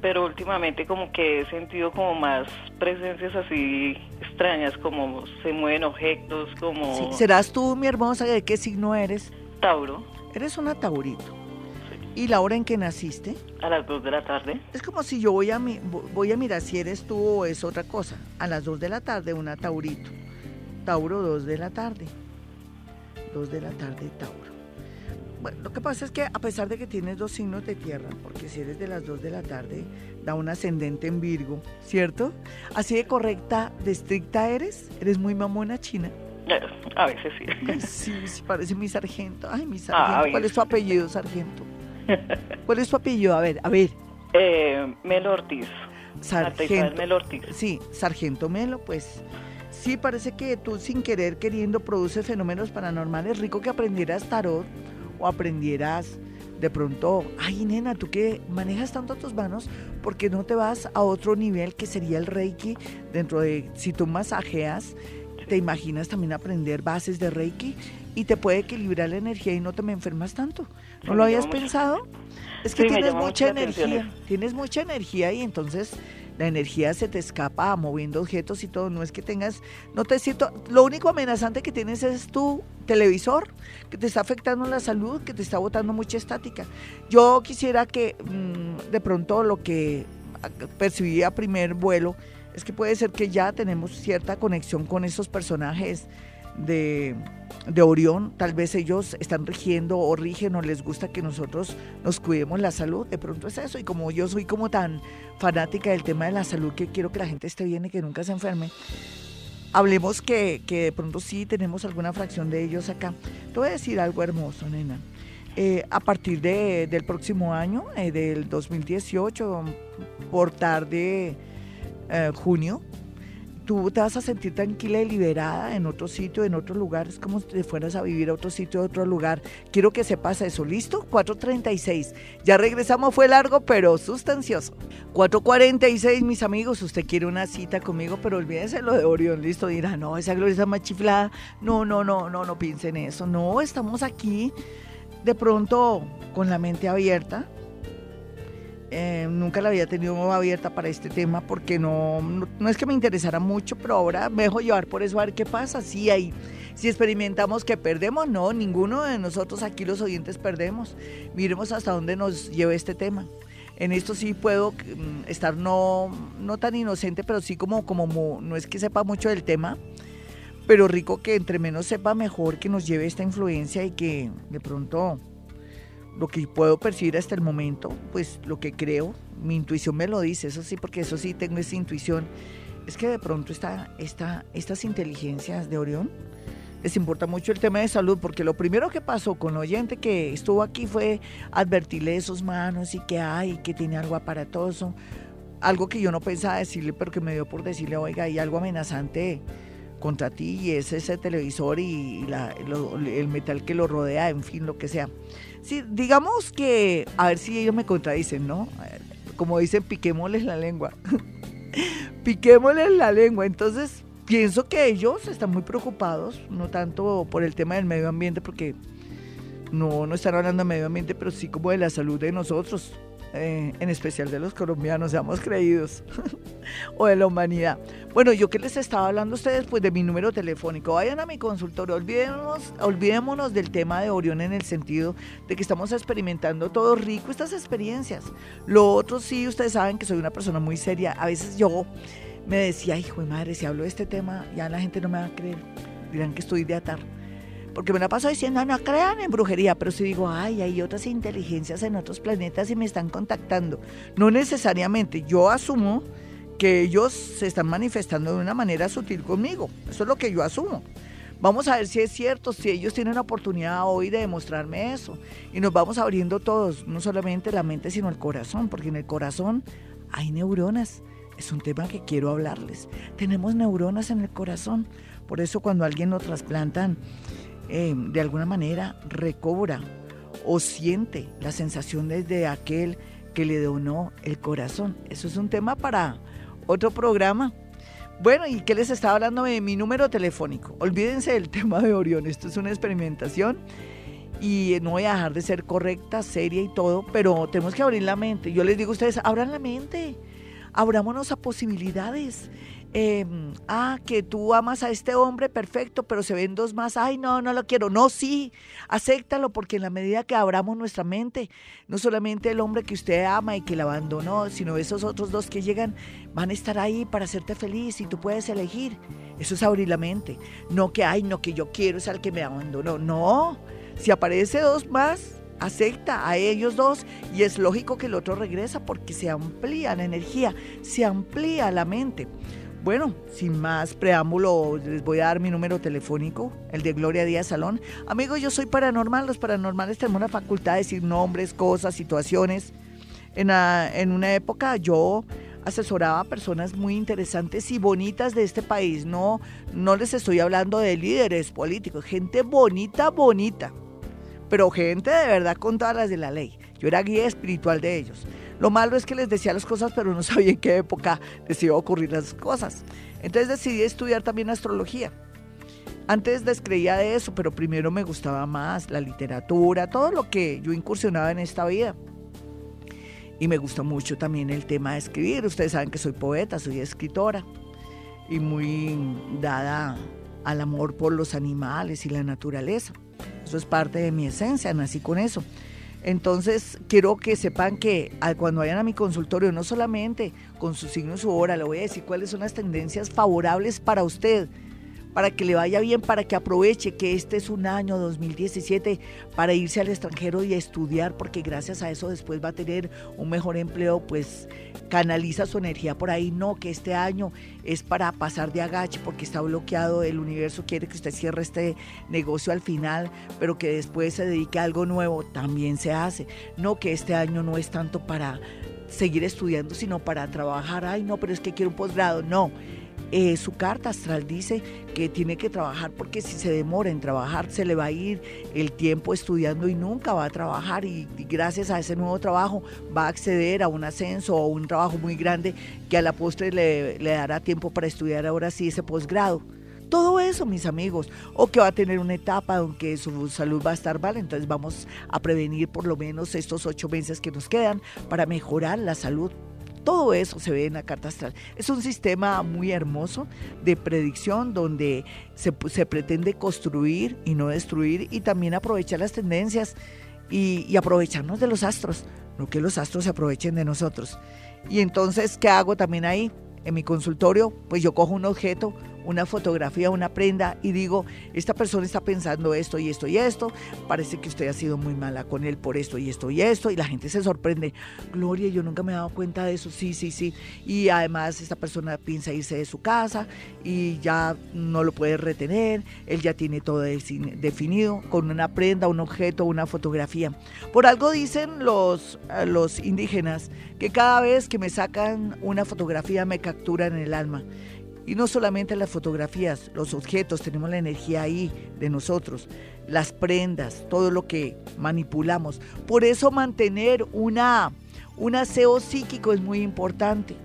Pero últimamente como que he sentido como más presencias así extrañas, como se mueven objetos, como...
¿Serás tú, mi hermosa, de qué signo eres?
Tauro.
Eres una taurito. ¿Y la hora en que naciste?
A las 2 de la tarde.
Es como si yo voy a, voy a mirar si eres tú o es otra cosa. A las 2 de la tarde, una taurito. Tauro, 2 de la tarde. 2 de la tarde, Tauro. Bueno, lo que pasa es que a pesar de que tienes dos signos de tierra, porque si eres de las 2 de la tarde, da un ascendente en Virgo, ¿cierto? Así de correcta, de estricta eres, eres muy mamona china.
A veces sí.
Sí, sí, parece mi sargento. Ay, mi sargento. ¿Cuál es tu apellido, sargento? ¿Cuál es tu apellido? A ver, a ver.
Eh, Melo Ortiz.
Sargento.
Melo Ortiz.
Sí, Sargento Melo, pues. Sí, parece que tú sin querer queriendo produces fenómenos paranormales. Rico que aprendieras tarot o aprendieras de pronto, ay nena, tú que manejas tanto tus manos, ¿por qué no te vas a otro nivel que sería el Reiki dentro de, si tú masajeas, te imaginas también aprender bases de Reiki y te puede equilibrar la energía y no te me enfermas tanto. ¿No lo habías pensado? Es que tienes mucha energía, tienes mucha energía y entonces la energía se te escapa moviendo objetos y todo. No es que tengas, no te siento, lo único amenazante que tienes es tu televisor, que te está afectando la salud, que te está botando mucha estática. Yo quisiera que mm, de pronto lo que percibí a primer vuelo es que puede ser que ya tenemos cierta conexión con esos personajes de, de, Orión, tal vez ellos están rigiendo o rigen o les gusta que nosotros nos cuidemos la salud, de pronto es eso, y como yo soy como tan fanática del tema de la salud que quiero que la gente esté bien y que nunca se enferme, hablemos que, que de pronto sí tenemos alguna fracción de ellos acá. Te voy a decir algo hermoso, nena. Eh, a partir de, del próximo año, eh, del 2018, por tarde eh, junio, tú te vas a sentir tranquila y liberada en otro sitio, en otro lugar. Es como si te fueras a vivir a otro sitio, a otro lugar. Quiero que sepas eso. ¿Listo? 4.36. Ya regresamos, fue largo, pero sustancioso. 4.46, mis amigos. Usted quiere una cita conmigo, pero olvídese lo de Orión. Listo, dirá, no, esa gloria está más chiflada. No, no, no, no, no piensen eso. No, estamos aquí de pronto con la mente abierta eh, nunca la había tenido abierta para este tema porque no, no, es que me interesara mucho, pero ahora me dejo llevar por eso a ver qué pasa. Si hay, si experimentamos que perdemos, no, ninguno de nosotros aquí los oyentes perdemos. Miremos hasta dónde nos lleva este tema. En esto sí puedo mm, estar no, no tan inocente, pero sí como, como no es que sepa mucho del tema, pero rico que entre menos sepa mejor que nos lleve esta influencia y que de pronto lo que puedo percibir hasta el momento, pues lo que creo, mi intuición me lo dice, eso sí, porque eso sí tengo esa intuición, es que de pronto está esta, estas inteligencias de Orión les importa mucho el tema de salud, porque lo primero que pasó con el oyente que estuvo aquí fue advertirle esos manos y que hay, que tiene algo aparatoso, algo que yo no pensaba decirle, pero que me dio por decirle, oiga, hay algo amenazante contra ti y es ese televisor y, el metal que lo rodea, en fin, lo que sea. Sí, digamos que, a ver si ellos me contradicen, ¿no? Como dicen, piquémosles la lengua. *laughs* piquémosles la lengua. Entonces, pienso que ellos están muy preocupados, no tanto por el tema del medio ambiente, porque no, no están hablando de medio ambiente, pero sí como de la salud de nosotros. Eh, en especial de los colombianos, seamos creídos, *laughs* o de la humanidad. Bueno, yo que les estaba hablando a ustedes, pues de mi número telefónico, vayan a mi consultorio, olvidémonos, olvidémonos del tema de Orión en el sentido de que estamos experimentando todo rico estas experiencias. Lo otro sí, ustedes saben que soy una persona muy seria, a veces yo me decía, hijo de madre, si hablo de este tema, ya la gente no me va a creer, dirán que estoy de atar porque me la paso diciendo, no crean en brujería, pero si digo, ay, hay otras inteligencias en otros planetas y me están contactando. No necesariamente, yo asumo que ellos se están manifestando de una manera sutil conmigo. Eso es lo que yo asumo. Vamos a ver si es cierto, si ellos tienen la oportunidad hoy de demostrarme eso. Y nos vamos abriendo todos, no solamente la mente, sino el corazón, porque en el corazón hay neuronas. Es un tema que quiero hablarles. Tenemos neuronas en el corazón. Por eso cuando alguien lo trasplantan eh, de alguna manera recobra o siente la sensación de aquel que le donó el corazón. Eso es un tema para otro programa. Bueno, ¿y qué les estaba hablando de mi número telefónico? Olvídense del *laughs* tema de Orión, esto es una experimentación y no voy a dejar de ser correcta, seria y todo, pero tenemos que abrir la mente. Yo les digo a ustedes, abran la mente, abrámonos a posibilidades. Em, ah, que tú amas a este hombre, perfecto, pero se ven dos más, ay, no, no lo quiero. No, sí, acéptalo, porque en la medida que abramos nuestra mente, no solamente el hombre que usted ama y que le abandonó, sino esos otros dos que llegan, van a estar ahí para hacerte feliz y tú puedes elegir. Eso es abrir la mente. No que, ay, no, que yo quiero es al que me abandonó. No, si aparece dos más, acepta a ellos dos y es lógico que el otro regresa porque se amplía la energía, se amplía la mente. Bueno, sin más preámbulo, les voy a dar mi número telefónico, el de Gloria Díaz Salón. Amigos, yo soy paranormal. Los paranormales tenemos la facultad de decir nombres, cosas, situaciones. En, en una época yo asesoraba a personas muy interesantes y bonitas de este país. No, no les estoy hablando de líderes políticos, gente bonita, bonita. Pero gente de verdad con todas las de la ley. Yo era guía espiritual de ellos. Lo malo es que les decía las cosas, pero no *laughs* sabía en qué época les iba a ocurrir las cosas. Entonces decidí estudiar también astrología. Antes descreía de eso, pero primero me gustaba más la literatura, todo lo que yo incursionaba en esta vida. Y me gusta mucho también el tema de escribir. Ustedes saben que soy poeta, soy escritora y muy dada al amor por los animales y la naturaleza. Eso es parte de mi esencia, nací con eso. Entonces, quiero que sepan que cuando vayan a mi consultorio, no solamente con su signo y su hora, le voy a decir cuáles son las tendencias favorables para usted para que le vaya bien, para que aproveche que este es un año 2017 para irse al extranjero y estudiar, porque gracias a eso después va a tener un mejor empleo, pues canaliza su energía por ahí. No, que este año es para pasar de agache porque está bloqueado, el universo quiere que usted cierre este negocio al final, pero que después se dedique a algo nuevo, también se hace. No, que este año no es tanto para seguir estudiando, sino para trabajar. Ay, no, pero es que quiero un posgrado. No eh, su carta astral dice que tiene que trabajar porque si se demora en trabajar se le va a ir el tiempo estudiando y nunca va a trabajar y, gracias a ese nuevo trabajo va a acceder a un ascenso o un trabajo muy grande que a la postre le, le dará tiempo para estudiar ahora sí ese posgrado. Todo eso, mis amigos, o que va a tener una etapa donde su salud va a estar mal, entonces vamos a prevenir por lo menos estos ocho meses que nos quedan para mejorar la salud todo eso se ve en la carta astral. Es un sistema muy hermoso de predicción donde se, pretende construir y no destruir y también aprovechar las tendencias y, y aprovecharnos de los astros, no que los astros se aprovechen de nosotros. Y entonces, ¿qué hago también ahí? En mi consultorio, pues yo cojo un objeto, una fotografía, una prenda y digo, esta persona está pensando esto y esto y esto, parece que usted ha sido muy mala con él por esto y esto y esto, y la gente se sorprende, Gloria, yo nunca me he dado cuenta de eso, sí, sí, sí, y además esta persona piensa irse de su casa y ya no lo puede retener, él ya tiene todo definido con una prenda, un objeto, una fotografía. Por algo dicen los, los indígenas que cada vez que me sacan una fotografía me capturan el alma. Y no solamente las fotografías, los objetos, tenemos la energía ahí de nosotros, las prendas, todo lo que manipulamos. Por eso mantener una, un aseo psíquico es muy importante.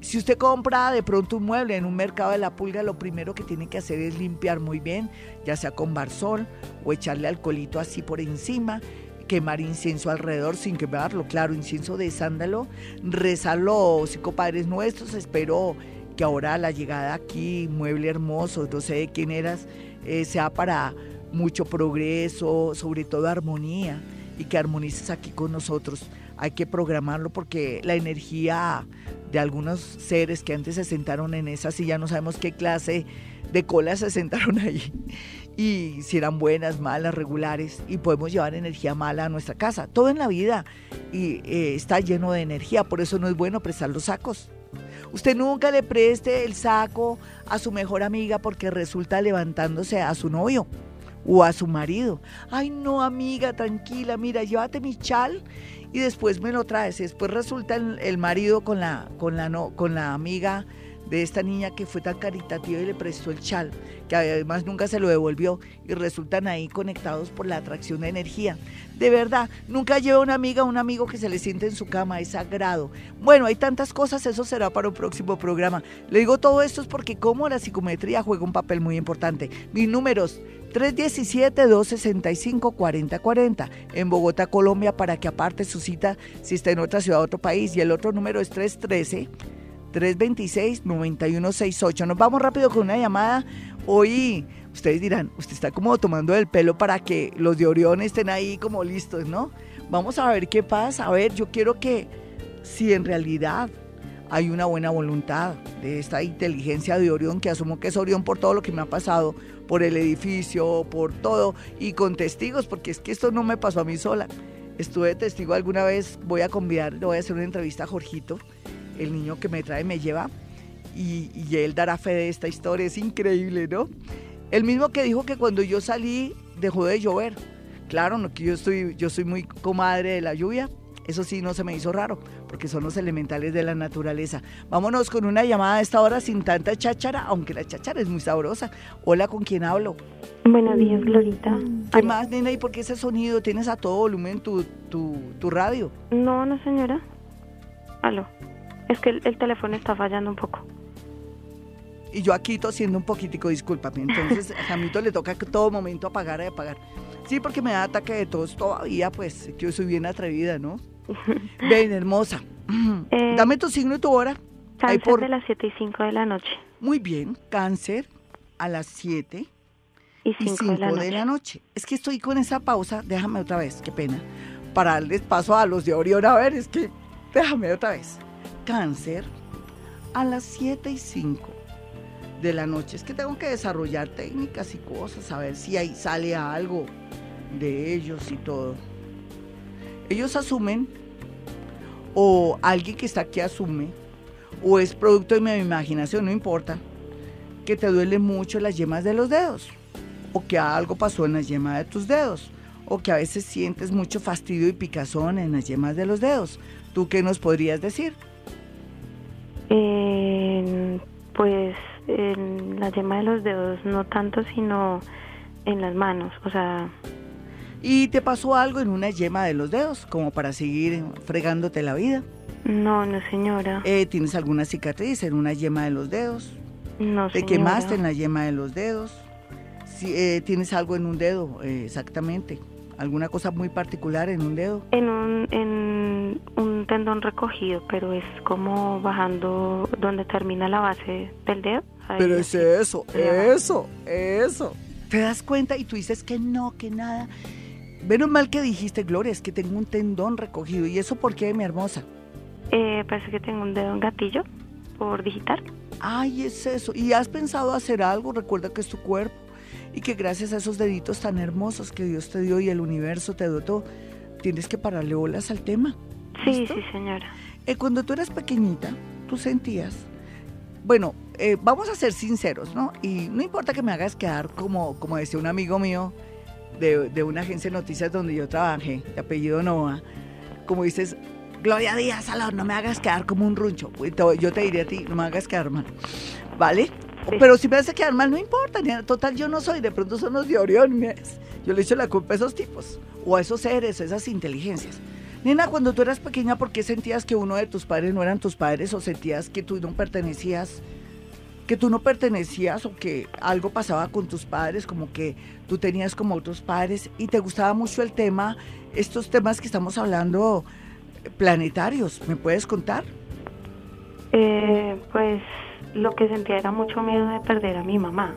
Si usted compra de pronto un mueble en un mercado de la pulga, lo primero que tiene que hacer es limpiar muy bien, ya sea con barzol o echarle alcoholito así por encima quemar incienso alrededor sin quemarlo, claro, incienso de sándalo, rezarlo, cinco padres nuestros, espero que ahora la llegada aquí, mueble hermoso, no sé de quién eras, eh, sea para mucho progreso, sobre todo armonía, y que armonices aquí con nosotros. Hay que programarlo porque la energía de algunos seres que antes se sentaron en esa silla, no sabemos qué clase de cola se sentaron ahí y si eran buenas, malas, regulares, y podemos llevar energía mala a nuestra casa. Todo en la vida y, eh, está lleno de energía, por eso no es bueno prestar los sacos. Usted nunca le preste el saco a su mejor amiga porque resulta levantándose a su novio o a su marido. Ay, no, amiga, tranquila, mira, llévate mi chal y después me lo traes. Después resulta el, marido con la, con la, no, con la amiga de esta niña que fue tan caritativa y le prestó el chal, que además nunca se lo devolvió y resultan ahí conectados por la atracción de energía. De verdad, nunca lleva una amiga o un amigo que se le siente en su cama, es sagrado. Bueno, hay tantas cosas, eso será para un próximo programa. Le digo todo esto es porque como la psicometría juega un papel muy importante. Mis números 317-265-4040 en Bogotá, Colombia, para que aparte su cita si está en otra ciudad, otro país. Y el otro número es 313. 326-9168. Nos vamos rápido con una llamada. Hoy ustedes dirán, usted está como tomando el pelo para que los de Orión estén ahí como listos, ¿no? Vamos a ver qué pasa. A ver, yo quiero que si en realidad hay una buena voluntad de esta inteligencia de Orión, que asumo que es Orión por todo lo que me ha pasado, por el edificio, por todo, y con testigos, porque es que esto no me pasó a mí sola. Estuve testigo alguna vez, voy a convidar, le voy a hacer una entrevista a Jorgito, el niño que me trae me lleva y, él dará fe de esta historia. Es increíble, ¿no? El mismo que dijo que cuando yo salí dejó de llover. Claro, no que yo estoy, yo soy muy comadre de la lluvia. Eso sí, no se me hizo raro, porque son los elementales de la naturaleza. Vámonos con una llamada a esta hora sin tanta cháchara, aunque la cháchara es muy sabrosa. Hola, ¿con quién hablo?
Buenos días, Glorita.
¿Qué más, nena? ¿Y por qué ese sonido? ¿Tienes a todo volumen tu, tu, tu radio?
No, no, señora. Aló. Es que el, teléfono está fallando un poco.
Y yo aquí tosiendo un poquitico, discúlpame. Entonces, a *laughs* Jamito le toca todo momento apagar y apagar. Sí, porque me da ataque de tos todavía, pues yo soy bien atrevida, ¿no? *laughs* Ven, hermosa. Eh, *clears throat* Dame tu signo y tu hora.
Cáncer de las 7 y 5 de la noche.
Muy bien, cáncer a las 7 y 5, de, la noche. Es que estoy con esa pausa, déjame otra vez, qué pena, para darles paso a los de Orión. A ver, es que déjame otra vez cáncer a las 7 y 5 de la noche. Es que tengo que desarrollar técnicas y cosas, a ver si ahí sale algo de ellos y todo. Ellos asumen, o alguien que está aquí asume, o es producto de mi imaginación, no importa, que te duelen mucho las yemas de los dedos, o que algo pasó en las yemas de tus dedos, o que a veces sientes mucho fastidio y picazón en las yemas de los dedos. ¿Tú qué nos podrías decir?
Pues en la yema de los dedos, no tanto, sino en las manos, o sea...
¿Y te pasó algo en una yema de los dedos, como para seguir fregándote la vida?
No, no, señora.
Eh, ¿Tienes alguna cicatriz en una yema de los dedos?
No,
¿Te quemaste en la yema de los dedos? Si, eh, ¿Tienes algo en un dedo, eh, exactamente? ¿Alguna cosa muy particular en un dedo?
En un, en un tendón recogido, pero es como bajando donde termina la base del dedo.
pero es eso, eso, eso. ¿Te das cuenta? Y tú dices que no, que nada. Menos mal que dijiste, Gloria, es que tengo un tendón recogido. ¿Y eso por qué, mi hermosa?
Eh, parece que tengo un dedo en gatillo por digitar.
Ay, es eso. ¿Y has pensado hacer algo? Recuerda que es tu cuerpo y que gracias a esos deditos tan hermosos que Dios te dio y el universo te dotó, tienes que pararle bolas al tema.
Sí, sí, señora.
Eh, cuando tú eras pequeñita, tú sentías, bueno, eh, vamos a ser sinceros, ¿no? Y no importa que me hagas quedar como, como decía un amigo mío de, de una agencia de noticias donde yo trabajé, de apellido Noah, como dices, Gloria Díaz, Salón, no me hagas quedar como un runcho. Yo te diría a ti, no me hagas quedar mal. ¿Vale? Pero si me hace quedar mal, no importa. Total, yo no soy. De pronto son los de Orión. Yo le echo la culpa a esos tipos. O a esos seres, a esas inteligencias. Nena, cuando tú eras pequeña, ¿por qué sentías que uno de tus padres no eran tus padres? ¿O sentías que tú no pertenecías que tú no pertenecías o que algo pasaba con tus padres, como que tú tenías como otros padres y te gustaba mucho el tema, estos temas que estamos hablando planetarios. ¿Me puedes contar?
Eh, pues lo que sentía era mucho miedo de perder a mi mamá.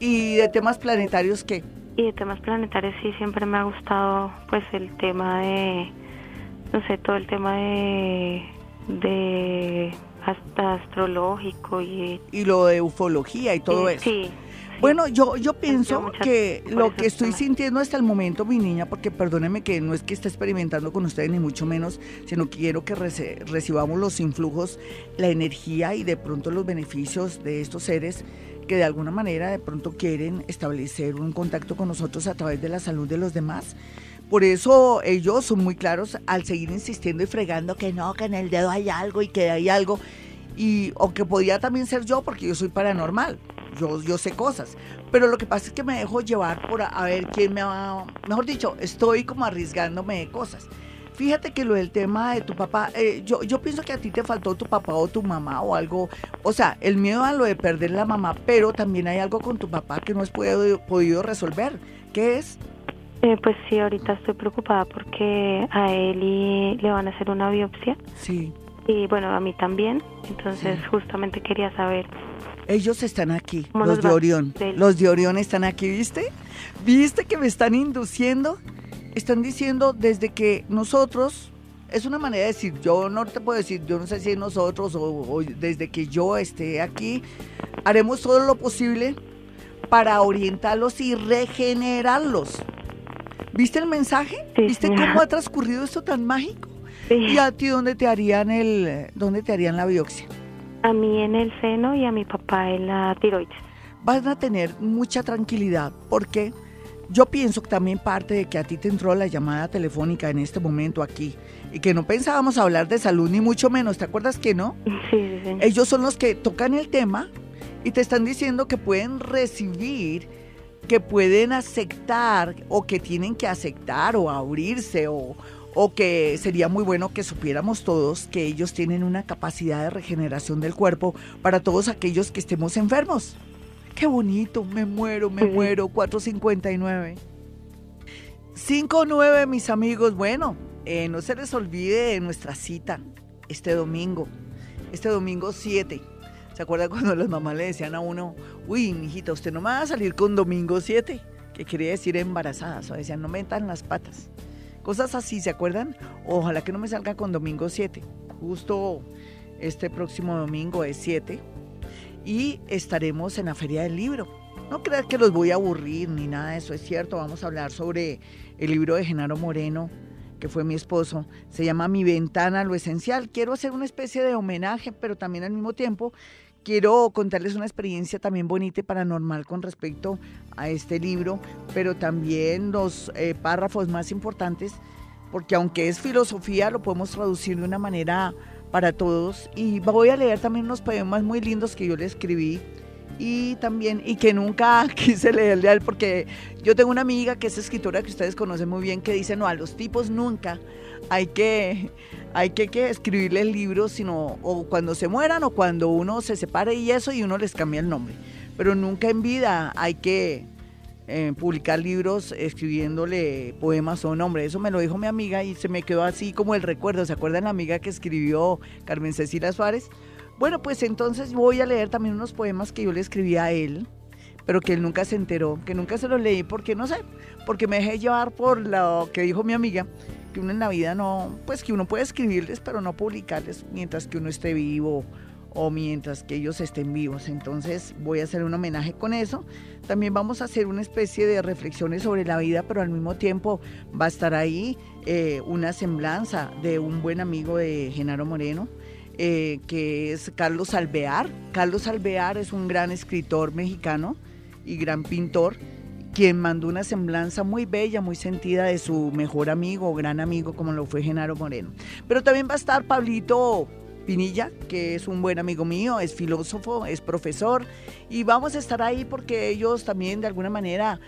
¿Y de temas planetarios qué?
Y de temas planetarios sí siempre me ha gustado pues el tema de, no sé, todo el tema de, de hasta astrológico y...
Y lo de ufología y todo eso.
Sí,
Bueno, yo, yo pienso que lo que estoy sintiendo hasta el momento, mi niña, porque perdóneme que no es que esté experimentando con ustedes, ni mucho menos, sino quiero que recibamos los influjos, la energía y de pronto los beneficios de estos seres que de alguna manera de pronto quieren establecer un contacto con nosotros a través de la salud de los demás. Por eso ellos son muy claros al seguir insistiendo y fregando que no, que en el dedo hay algo y que hay algo. Y, o que podía también ser yo porque yo soy paranormal, yo, yo sé cosas. Pero lo que pasa es que me dejo llevar por a, ver quién me va, mejor dicho, estoy como arriesgándome de cosas. Fíjate que lo del tema de tu papá, eh, yo, yo pienso que a ti te faltó tu papá o tu mamá o algo, o sea, el miedo a lo de perder la mamá, pero también hay algo con tu papá que no has podido, podido resolver. ¿Qué es?
Eh, pues sí, ahorita estoy preocupada porque a él le van a hacer una biopsia.
Sí.
Y bueno, a mí también. Entonces, justamente quería saber.
Ellos están aquí, los de Orión. Los de Orión están aquí, ¿viste? ¿Viste que me están induciendo? Están diciendo desde que nosotros, es una manera de decir, yo no te puedo decir, yo no sé si nosotros o, o desde que yo esté aquí, haremos todo lo posible para orientarlos y regenerarlos. ¿Viste el mensaje? ¿Viste cómo ha transcurrido esto tan mágico? ¿Y a ti dónde te harían el dónde te harían la biopsia?
A mí en el seno y a mi papá en la tiroides.
Van a tener mucha tranquilidad porque yo pienso que también parte de que a ti te entró la llamada telefónica en este momento aquí y que no pensábamos hablar de salud ni mucho menos, ¿te acuerdas que no?
Sí, sí.
Ellos son los que tocan el tema y te están diciendo que pueden recibir que pueden aceptar o que tienen que aceptar o abrirse o, o que sería muy bueno que supiéramos todos que ellos tienen una capacidad de regeneración del cuerpo para todos aquellos que estemos enfermos. Qué bonito, me muero, me muero, 459. 59, mis amigos. Bueno, eh, no se les olvide nuestra cita este domingo, este domingo 7 ¿Se acuerda cuando las mamás le decían a uno, uy, mijita, usted no me va a salir con domingo 7? Que quería decir embarazadas, o decían, no metan las patas. Cosas así, ¿se acuerdan? Ojalá que no me salga con domingo 7. Justo este próximo domingo es 7. Y estaremos en la Feria del Libro. No crean que los voy a aburrir ni nada de eso, es cierto. Vamos a hablar sobre el libro de Genaro Moreno, que fue mi esposo. Se llama Mi ventana, lo esencial. Quiero hacer una especie de homenaje, pero también al mismo tiempo quiero contarles una experiencia también bonita y paranormal con respecto a este libro, pero también los eh, párrafos más importantes, porque aunque es filosofía, lo podemos traducir de una manera para todos. Y voy a leer también unos poemas muy lindos que yo le escribí y también, y que nunca *laughs* quise leerle a él, porque yo tengo una amiga que es escritora que ustedes conocen muy bien, que dice, no, a los tipos nunca hay que, hay que, que escribirles libros, sino o cuando se mueran o cuando uno se separe y eso y uno les cambia el nombre. Pero nunca en vida hay que eh, publicar libros escribiéndole poemas o nombre. Eso me lo dijo mi amiga y se me quedó así como el recuerdo. ¿Se acuerdan la amiga que escribió Carmen Cecilia Suárez? Bueno, pues entonces voy a leer también unos poemas que yo le escribí a él, pero que él nunca se enteró, que nunca se los leí porque no sé, porque me dejé llevar por lo que dijo mi amiga que uno en la vida no, pues que uno puede escribirles, pero no publicarles mientras que uno esté vivo o mientras que ellos estén vivos. Entonces voy a hacer un homenaje con eso. También vamos a hacer una especie de reflexiones sobre la vida, pero al mismo tiempo va a estar ahí eh, una semblanza de un buen amigo de Genaro Moreno, eh, que es Carlos Alvear. Carlos Alvear es un gran escritor mexicano y gran pintor quien mandó una semblanza muy bella, muy sentida de su mejor amigo, gran amigo, como lo fue Genaro Moreno. Pero también va a estar Pablito Pinilla, que es un buen amigo mío, es filósofo, es profesor, y vamos a estar ahí porque ellos también de alguna manera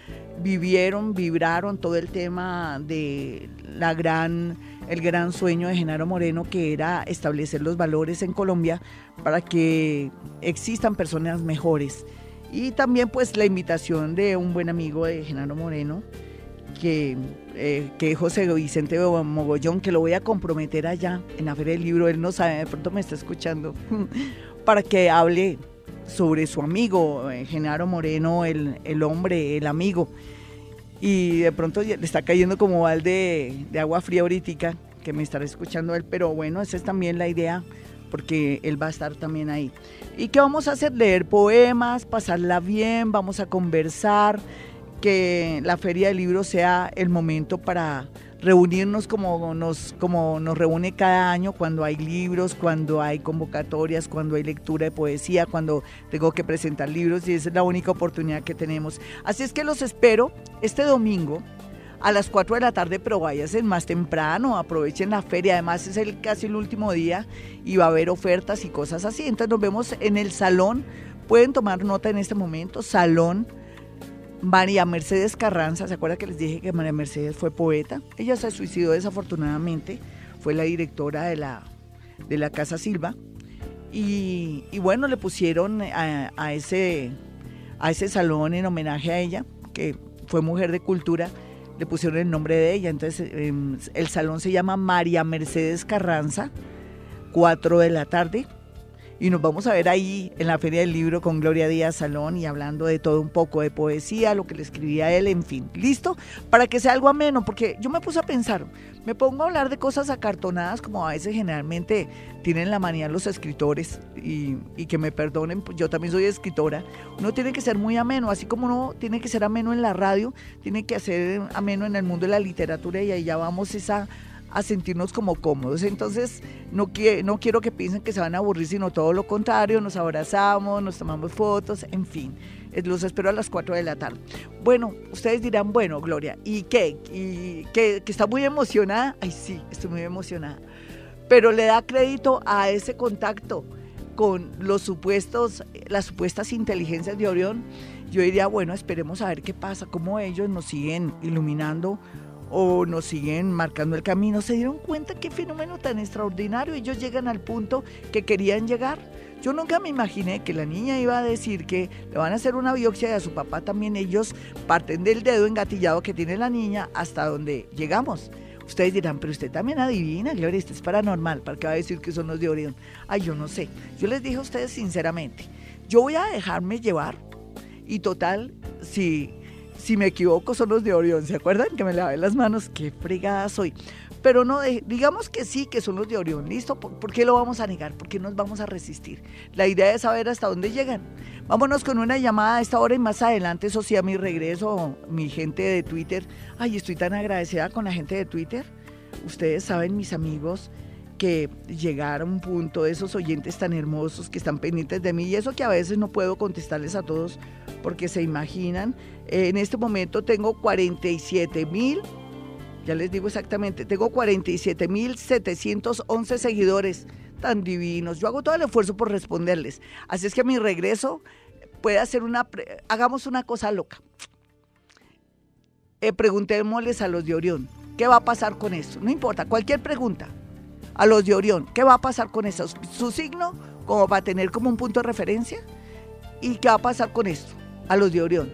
vivieron, vibraron todo el tema de la gran, el gran sueño de Genaro Moreno, que era establecer los valores en Colombia para que existan personas mejores. Y también pues la invitación de un buen amigo de Genaro Moreno, que, eh, que José Vicente Mogollón, que lo voy a comprometer allá en la Feria del Libro, él no sabe, de pronto me está escuchando, *laughs* para que hable sobre su amigo, eh, Genaro Moreno, el, el, hombre, el amigo. Y de pronto le está cayendo como balde de, agua fría ahorita, que me estará escuchando él, pero bueno, esa es también la idea, porque él va a estar también ahí. ¿Y qué vamos a hacer? Leer poemas, pasarla bien, vamos a conversar, que la feria del libro sea el momento para reunirnos como nos, como nos reúne cada año cuando hay libros, cuando hay convocatorias, cuando hay lectura de poesía, cuando tengo que presentar libros y esa es la única oportunidad que tenemos. Así es que los espero este domingo a las 4 de la tarde, pero váyanse más temprano, aprovechen la feria, además es el casi el último día y va a haber ofertas y cosas así. Entonces nos vemos en el salón, pueden tomar nota en este momento, salón María Mercedes Carranza, ¿se acuerda que les dije que María Mercedes fue poeta? Ella se suicidó desafortunadamente, fue la directora de la, de la Casa Silva. Y, bueno, le pusieron a, ese, a ese salón en homenaje a ella, que fue mujer de cultura, le pusieron el nombre de ella. Entonces em, el salón se llama María Mercedes Carranza, 4 de la tarde y nos vamos a ver ahí en la Feria del Libro con Gloria Díaz Salón y hablando de todo un poco de poesía, lo que le escribía él, en fin. ¿Listo? Para que sea algo ameno, porque yo me puse a pensar, me pongo a hablar de cosas acartonadas como a veces generalmente tienen la manía los escritores y, que me perdonen, pues yo también soy escritora. Uno tiene que ser muy ameno, así como uno tiene que ser ameno en la radio, tiene que ser ameno en el mundo de la literatura y ahí ya vamos esa a sentirnos como cómodos. Entonces, no, no quiero que piensen que se van a aburrir, sino todo lo contrario, nos abrazamos, nos tomamos fotos, en fin. Eh, los espero a las 4 de la tarde. Bueno, ustedes dirán, bueno, Gloria, ¿y qué? ¿Y qué? ¿Que está muy emocionada? Ay, sí, estoy muy emocionada. Pero le da crédito a ese contacto con los supuestos, las supuestas inteligencias de Orión. Yo diría, bueno, esperemos a ver qué pasa, cómo ellos nos siguen iluminando o nos siguen marcando el camino, se dieron cuenta qué fenómeno tan extraordinario. Ellos llegan al punto que querían llegar. Yo nunca me imaginé que la niña iba a decir que le van a hacer una biopsia y a su papá también ellos parten del dedo engatillado que tiene la niña hasta donde llegamos. Ustedes dirán, pero usted también adivina, Gloria, esto es paranormal, ¿para qué va a decir que son los de Orión? Ay, yo no sé. Yo les dije a ustedes sinceramente, yo voy a dejarme llevar y total, si si me equivoco, son los de Orión. ¿Se acuerdan? Que me lavé las manos. Qué fregada soy. Pero no, digamos que sí, que son los de Orión. ¿Listo? ¿Por, qué lo vamos a negar? ¿Por qué nos vamos a resistir? La idea es saber hasta dónde llegan. Vámonos con una llamada a esta hora y más adelante, eso sí, a mi regreso, mi gente de Twitter. Ay, estoy tan agradecida con la gente de Twitter. Ustedes saben, mis amigos, que llegar a un punto esos oyentes tan hermosos que están pendientes de mí y eso que a veces no puedo contestarles a todos porque se imaginan. en este momento tengo 47 mil, ya les digo exactamente, tengo 47 mil 711 seguidores tan divinos. Yo hago todo el esfuerzo por responderles. Así es que a mi regreso puede hacer una, hagamos una cosa loca. Eh, preguntémosles a los de Orión, ¿qué va a pasar con esto? No importa, cualquier pregunta a los de Orión. ¿Qué va a pasar con eso? Su signo, como para tener como un punto de referencia. ¿Y qué va a pasar con esto? A los de Orión.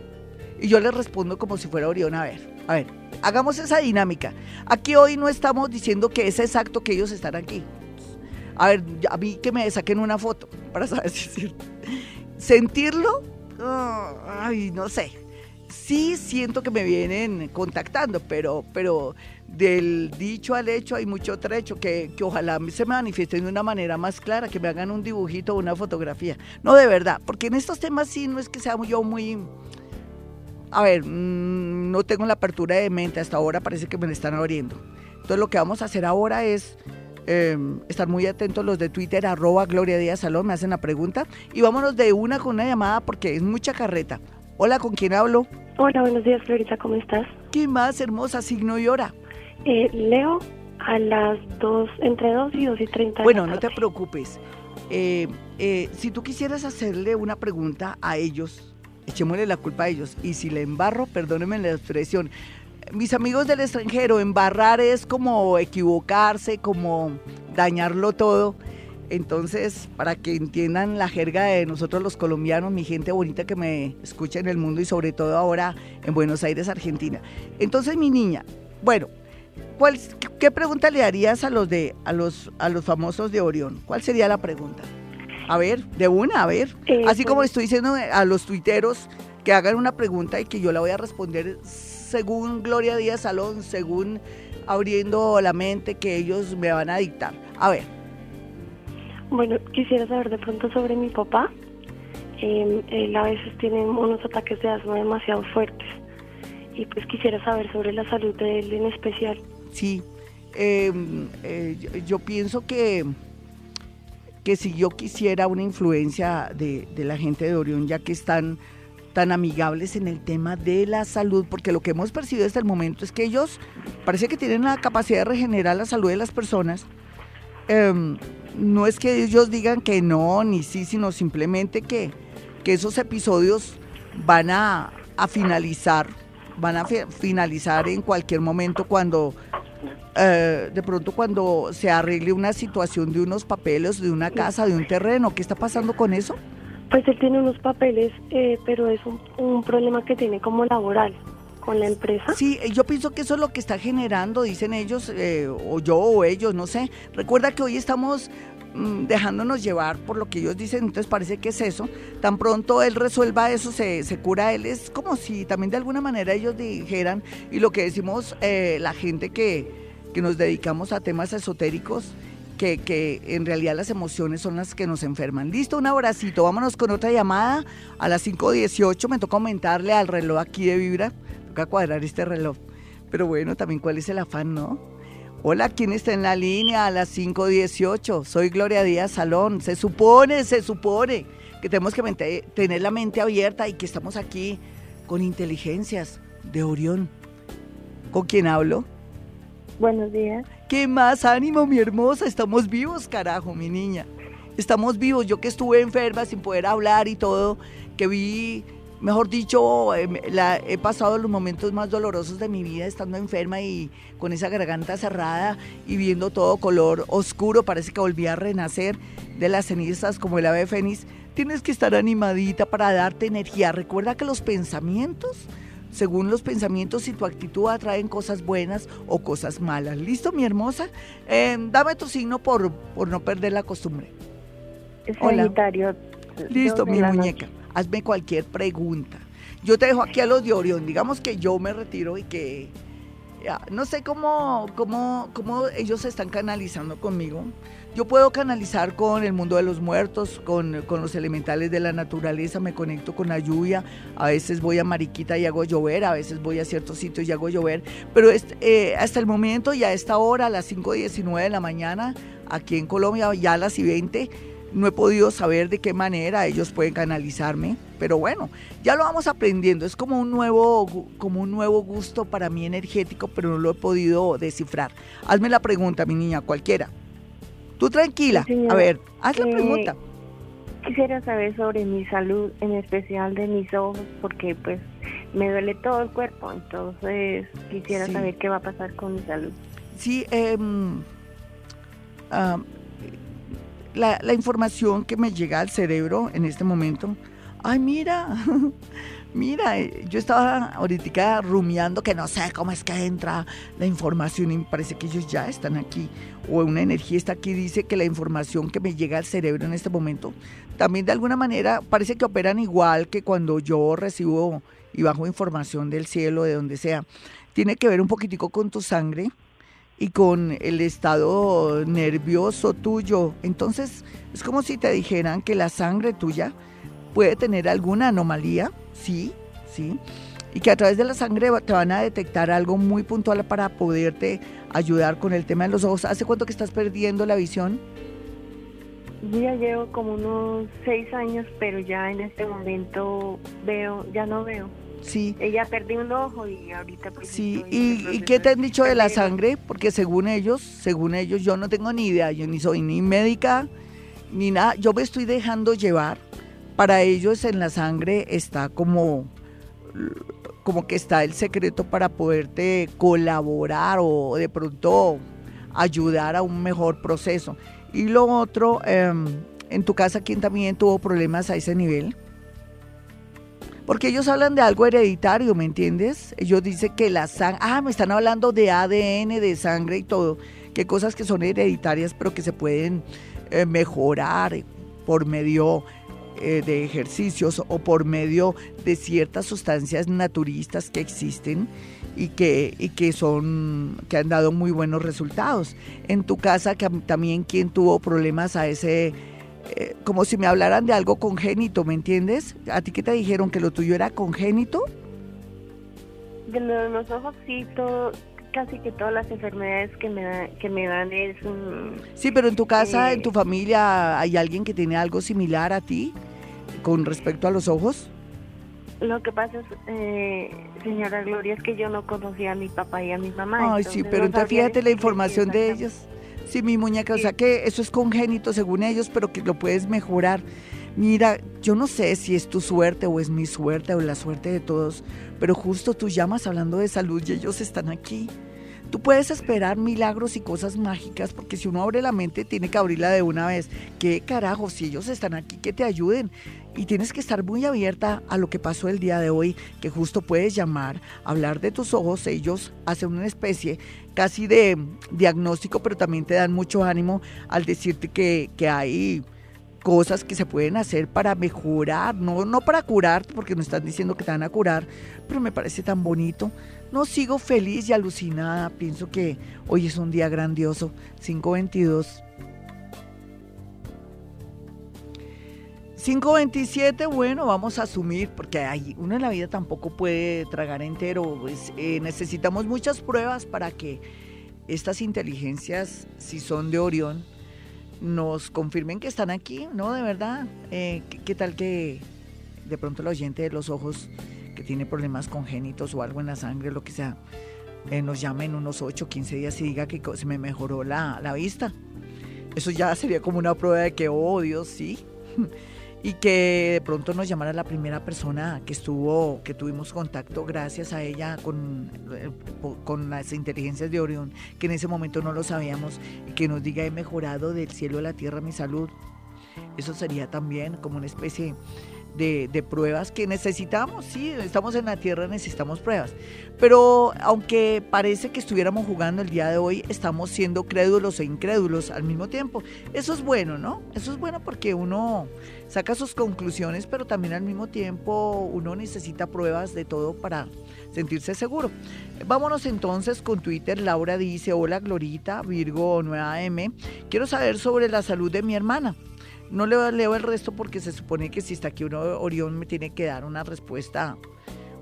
Y yo les respondo como si fuera Orión. A ver, a ver, hagamos esa dinámica. Aquí hoy no estamos diciendo que es exacto que ellos están aquí. A ver, a mí que me saquen una foto para saber si es cierto. Sentirlo, ay, no sé. Sí siento que me vienen contactando, pero, pero del dicho al hecho hay mucho trecho, que, que ojalá se manifiesten de una manera más clara, que me hagan un dibujito o una fotografía. No, de verdad, porque en estos temas sí no es que sea yo muy... A ver, mm, no tengo la apertura de mente, hasta ahora parece que me la están abriendo. Entonces lo que vamos a hacer ahora es em, estar muy atentos los de Twitter, arroba Gloria Díaz Salón, me hacen la pregunta. Y vámonos de una con una llamada porque es mucha carreta. Hola, ¿con quién hablo?
Hola, buenos días, Florita, ¿cómo estás?
¿Qué más, hermosa, signo y hora?
Eh, Leo
A las 2, entre 2 y 2 y 30.
Bueno, no te preocupes. Eh, eh, si tú quisieras hacerle una pregunta a ellos, echémosle la culpa a ellos. Y si le embarro, perdónenme la expresión. Mis amigos del extranjero, embarrar es como equivocarse, como dañarlo todo. Entonces, para que entiendan la jerga de nosotros los colombianos, mi gente bonita que me escucha en el mundo y sobre todo ahora en Buenos Aires, Argentina. Entonces, mi niña, bueno, ¿cuál, ¿qué pregunta le harías a los de a los a los famosos de Orión? ¿Cuál sería la pregunta? A ver, de una, a ver. Eh, Así como pues estoy diciendo a los tuiteros que hagan una pregunta y que yo la voy a responder según Gloria Díaz Salón, según abriendo la mente que ellos me van a dictar. A ver.
Bueno, quisiera saber de pronto sobre mi papá. Em, él a veces tiene unos ataques de asma demasiado fuertes y pues quisiera saber sobre la salud de él en especial.
Sí, em, eh, yo pienso que que si yo quisiera una influencia de, la gente de Orión, ya que están tan amigables en el tema de la salud, porque lo que hemos percibido hasta el momento es que ellos parece que tienen la capacidad de regenerar la salud de las personas. Em, no es que ellos digan que no, ni sí, sino simplemente que, que esos episodios van a, a finalizar, van a finalizar en cualquier momento cuando eh, de pronto cuando se arregle una situación de unos papeles, de una casa, de un terreno, ¿qué está pasando con eso?
Pues él tiene unos papeles, eh, pero es un, problema que tiene como laboral con la empresa.
Sí, yo pienso que eso es lo que está generando, dicen ellos, eh, o yo o ellos, no sé. Recuerda que hoy estamos dejándonos llevar por lo que ellos dicen, entonces parece que es eso. Tan pronto él resuelva eso, se, se cura él. Es como si también de alguna manera ellos dijeran, y lo que decimos la gente que que nos dedicamos a temas esotéricos, que, que, en realidad las emociones son las que nos enferman. Listo, un abracito. Vámonos con otra llamada. A las 5.18 me toca aumentarle al reloj aquí de Vibra. Toca cuadrar este reloj. Pero bueno, también cuál es el afán, ¿no? Hola, ¿quién está en la línea a las 5.18? Soy Gloria Díaz Salón. Se supone, se supone que tenemos que tener la mente abierta y que estamos aquí con inteligencias de Orión. ¿Con quién hablo?
Buenos días.
¿Qué más ánimo, mi hermosa? Estamos vivos, carajo, mi niña. Estamos vivos. Yo que estuve enferma sin poder hablar y todo, que vi, mejor dicho, em, la, he pasado los momentos más dolorosos de mi vida estando enferma y con esa garganta cerrada y viendo todo color oscuro. Parece que volví a renacer de las cenizas como el ave fénix. Tienes que estar animadita para darte energía. Recuerda que los pensamientos según los pensamientos y tu actitud atraen cosas buenas o cosas malas. ¿Listo, mi hermosa? Em, dame tu signo por, por no perder la costumbre.
Sagitario.
Listo, mi muñeca. Hazme cualquier pregunta. Yo te dejo aquí a los de Orión. Digamos que yo me retiro y que no sé cómo, cómo, cómo ellos se están canalizando conmigo. Yo puedo canalizar con el mundo de los muertos, con, los elementales de la naturaleza, me conecto con la lluvia, a veces voy a Mariquita y hago llover, a veces voy a ciertos sitios y hago llover, pero eh, hasta el momento y a esta hora, a las 5.19 de la mañana, aquí en Colombia, ya a las y 20, no he podido saber de qué manera ellos pueden canalizarme, pero bueno, ya lo vamos aprendiendo. Es como un nuevo, como un nuevo gusto para mí energético, pero no lo he podido descifrar. Hazme la pregunta, mi niña, cualquiera. Tú tranquila. a ver, haz la eh, pregunta.
Quisiera saber sobre mi salud, en especial de mis ojos, porque pues me duele todo el cuerpo, entonces quisiera saber qué va a pasar con mi salud.
Sí, eh, la, información que me llega al cerebro en este momento, ay mira, *laughs* Mira, eh, yo estaba ahorita rumiando que no sé cómo es que entra la información y parece que ellos ya están aquí. O una energía está aquí, dice que la información que me llega al cerebro en este momento, también de alguna manera parece que operan igual que cuando yo recibo y bajo información del cielo, de donde sea. Tiene que ver un poquitico con tu sangre y con el estado nervioso tuyo. Entonces, es como si te dijeran que la sangre tuya puede tener alguna anomalía sí, sí, y que a través de la sangre te van a detectar algo muy puntual para poderte ayudar con el tema de los ojos. ¿Hace cuánto que estás perdiendo la visión?
Ya llevo como unos seis años, pero ya en este momento veo, ya no veo.
Sí.
Ella perdió un ojo y ahorita pues
Sí, ¿Y, qué te han dicho de la sangre? Porque según ellos, según ellos, yo no tengo ni idea, yo ni soy ni médica, ni nada, yo me estoy dejando llevar. Para ellos en la sangre está como, como que está el secreto para poderte colaborar o de pronto ayudar a un mejor proceso. Y lo otro, em, en tu casa, ¿quién también tuvo problemas a ese nivel? Porque ellos hablan de algo hereditario, ¿me entiendes? Ellos dicen que la sangre, ah, me están hablando de ADN, de sangre y todo, que cosas que son hereditarias pero que se pueden eh, mejorar por medio eh, de ejercicios o por medio de ciertas sustancias naturistas que existen y que, y que son que han dado muy buenos resultados. En tu casa que también quien tuvo problemas a ese eh, como si me hablaran de algo congénito, ¿me entiendes? ¿A ti qué te dijeron? ¿Que lo tuyo era congénito?
De los ojos sí, casi que todas las enfermedades que me, que me dan es un...
Sí, pero en tu casa, en tu familia, ¿hay alguien que tiene algo similar a ti con respecto a los ojos?
Lo que pasa es, eh, señora Gloria, es que yo no conocía a mi papá y a mi mamá.
Ay, sí, pero entonces fíjate la información de ellos. Sí, mi muñeca, o sea que eso es congénito según ellos, pero que lo puedes mejorar. Mira, yo no sé si es tu suerte o es mi suerte o la suerte de todos, pero justo tú llamas hablando de salud y ellos están aquí. Tú puedes esperar milagros y cosas mágicas porque si uno abre la mente tiene que abrirla de una vez. ¿Qué carajo? Si ellos están aquí, que te ayuden. Y tienes que estar muy abierta a lo que pasó el día de hoy, que justo puedes llamar, hablar de tus ojos. Ellos hacen una especie casi de diagnóstico, pero también te dan mucho ánimo al decirte que, que hay cosas que se pueden hacer para mejorar, no, no para curarte, porque no están diciendo que te van a curar, pero me parece tan bonito no sigo feliz y alucinada. Pienso que hoy es un día grandioso. 522. 527, bueno, vamos a asumir, porque hay, uno en la vida tampoco puede tragar entero, pues eh, necesitamos muchas pruebas para que estas inteligencias, si son de Orión, nos confirmen que están aquí, ¿no? De verdad, eh, ¿qué, tal que de pronto el oyente de los ojos que tiene problemas congénitos o algo en la sangre, lo que sea, eh, nos llame en unos 8 o 15 días y diga que se me mejoró la, la vista. Eso ya sería como una prueba de que, oh Dios, sí. *laughs* y que de pronto nos llamara la primera persona que estuvo, que tuvimos contacto gracias a ella con, eh, con las inteligencias de Orión, que en ese momento no lo sabíamos, y que nos diga he mejorado del cielo a la tierra mi salud. Eso sería también como una especie de, pruebas que necesitamos, sí, estamos en la Tierra, necesitamos pruebas. Pero aunque parece que estuviéramos jugando el día de hoy, estamos siendo crédulos e incrédulos al mismo tiempo. Eso es bueno, ¿no? Eso es bueno porque uno saca sus conclusiones, pero también al mismo tiempo uno necesita pruebas de todo para sentirse seguro. Vámonos entonces con Twitter. Laura dice, hola Glorita, Virgo 9AM. Quiero saber sobre la salud de mi hermana. No le leo el resto porque se supone que si está aquí uno, Orión me tiene que dar una respuesta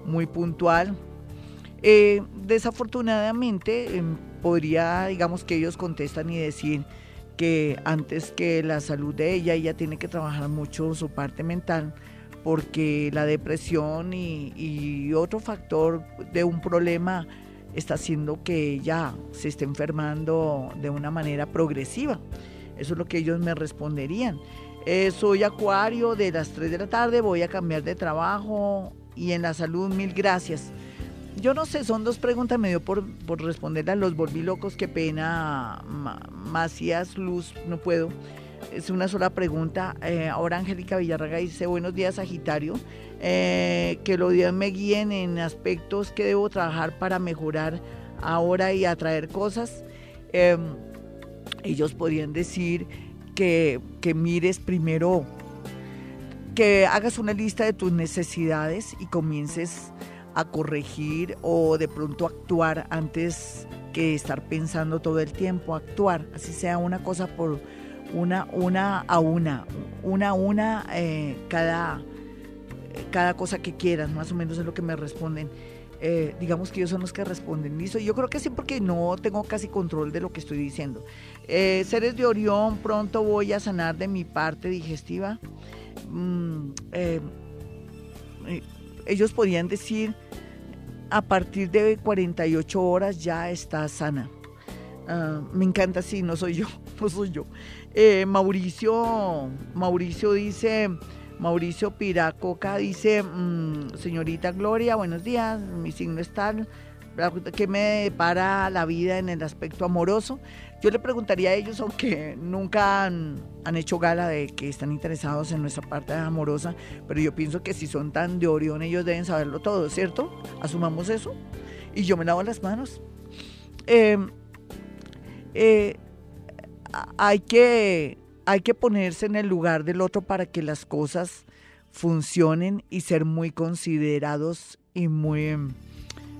muy puntual. Eh, desafortunadamente, em, podría, digamos que ellos contestan y decir que antes que la salud de ella, ella tiene que trabajar mucho su parte mental, porque la depresión y, y otro factor de un problema está haciendo que ella se esté enfermando de una manera progresiva. Eso es lo que ellos me responderían. Eh, soy acuario de las 3 de la tarde, voy a cambiar de trabajo y en la salud mil gracias. Yo no sé, son dos preguntas, me dio por, por responderle a los volví locos, qué pena, Macías Luz, no puedo. Es una sola pregunta. Eh, ahora Angélica Villarraga dice, buenos días Sagitario, eh, que los días me guíen en aspectos que debo trabajar para mejorar ahora y atraer cosas. Ellos podrían decir que, mires primero, que hagas una lista de tus necesidades y comiences a corregir o de pronto actuar antes que estar pensando todo el tiempo, actuar, así sea una cosa por una, una a una, una a una eh, cada, cada cosa que quieras, más o menos es lo que me responden. Eh, digamos que ellos son los que responden. Listo, yo creo que sí porque no tengo casi control de lo que estoy diciendo. Eh, seres de Orión, pronto voy a sanar de mi parte digestiva. Mm, eh, ellos podían decir, a partir de 48 horas ya está sana. Ah, me encanta, sí, no soy yo, *laughs* no soy yo. Eh, Mauricio, Mauricio dice, Mauricio Piracoca dice, mm, señorita Gloria, buenos días, mi signo es tal, ¿qué me para la vida en el aspecto amoroso? Yo le preguntaría a ellos, aunque nunca han, hecho gala de que están interesados en nuestra parte amorosa, pero yo pienso que si son tan de Orión, ellos deben saberlo todo, ¿cierto? Asumamos eso. Y yo me lavo las manos. Em, eh, hay, que, hay que ponerse en el lugar del otro para que las cosas funcionen y ser muy considerados y muy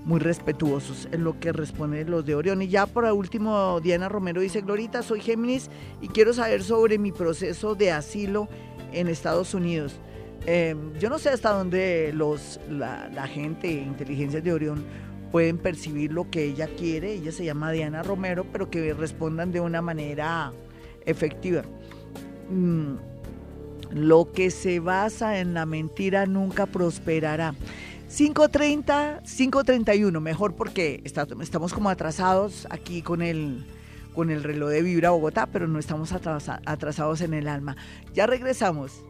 muy respetuosos en lo que responden los de Orión. Y ya por último, Diana Romero dice, Glorita, soy Géminis y quiero saber sobre mi proceso de asilo en Estados Unidos. Em, yo no sé hasta dónde los, la, la gente, inteligencias de Orión, pueden percibir lo que ella quiere. Ella se llama Diana Romero, pero que respondan de una manera efectiva. Mm, lo que se basa en la mentira nunca prosperará. 5.30, 5.31, mejor porque estamos como atrasados aquí con el, con el reloj de Vibra Bogotá, pero no estamos atrasados en el alma. Ya regresamos.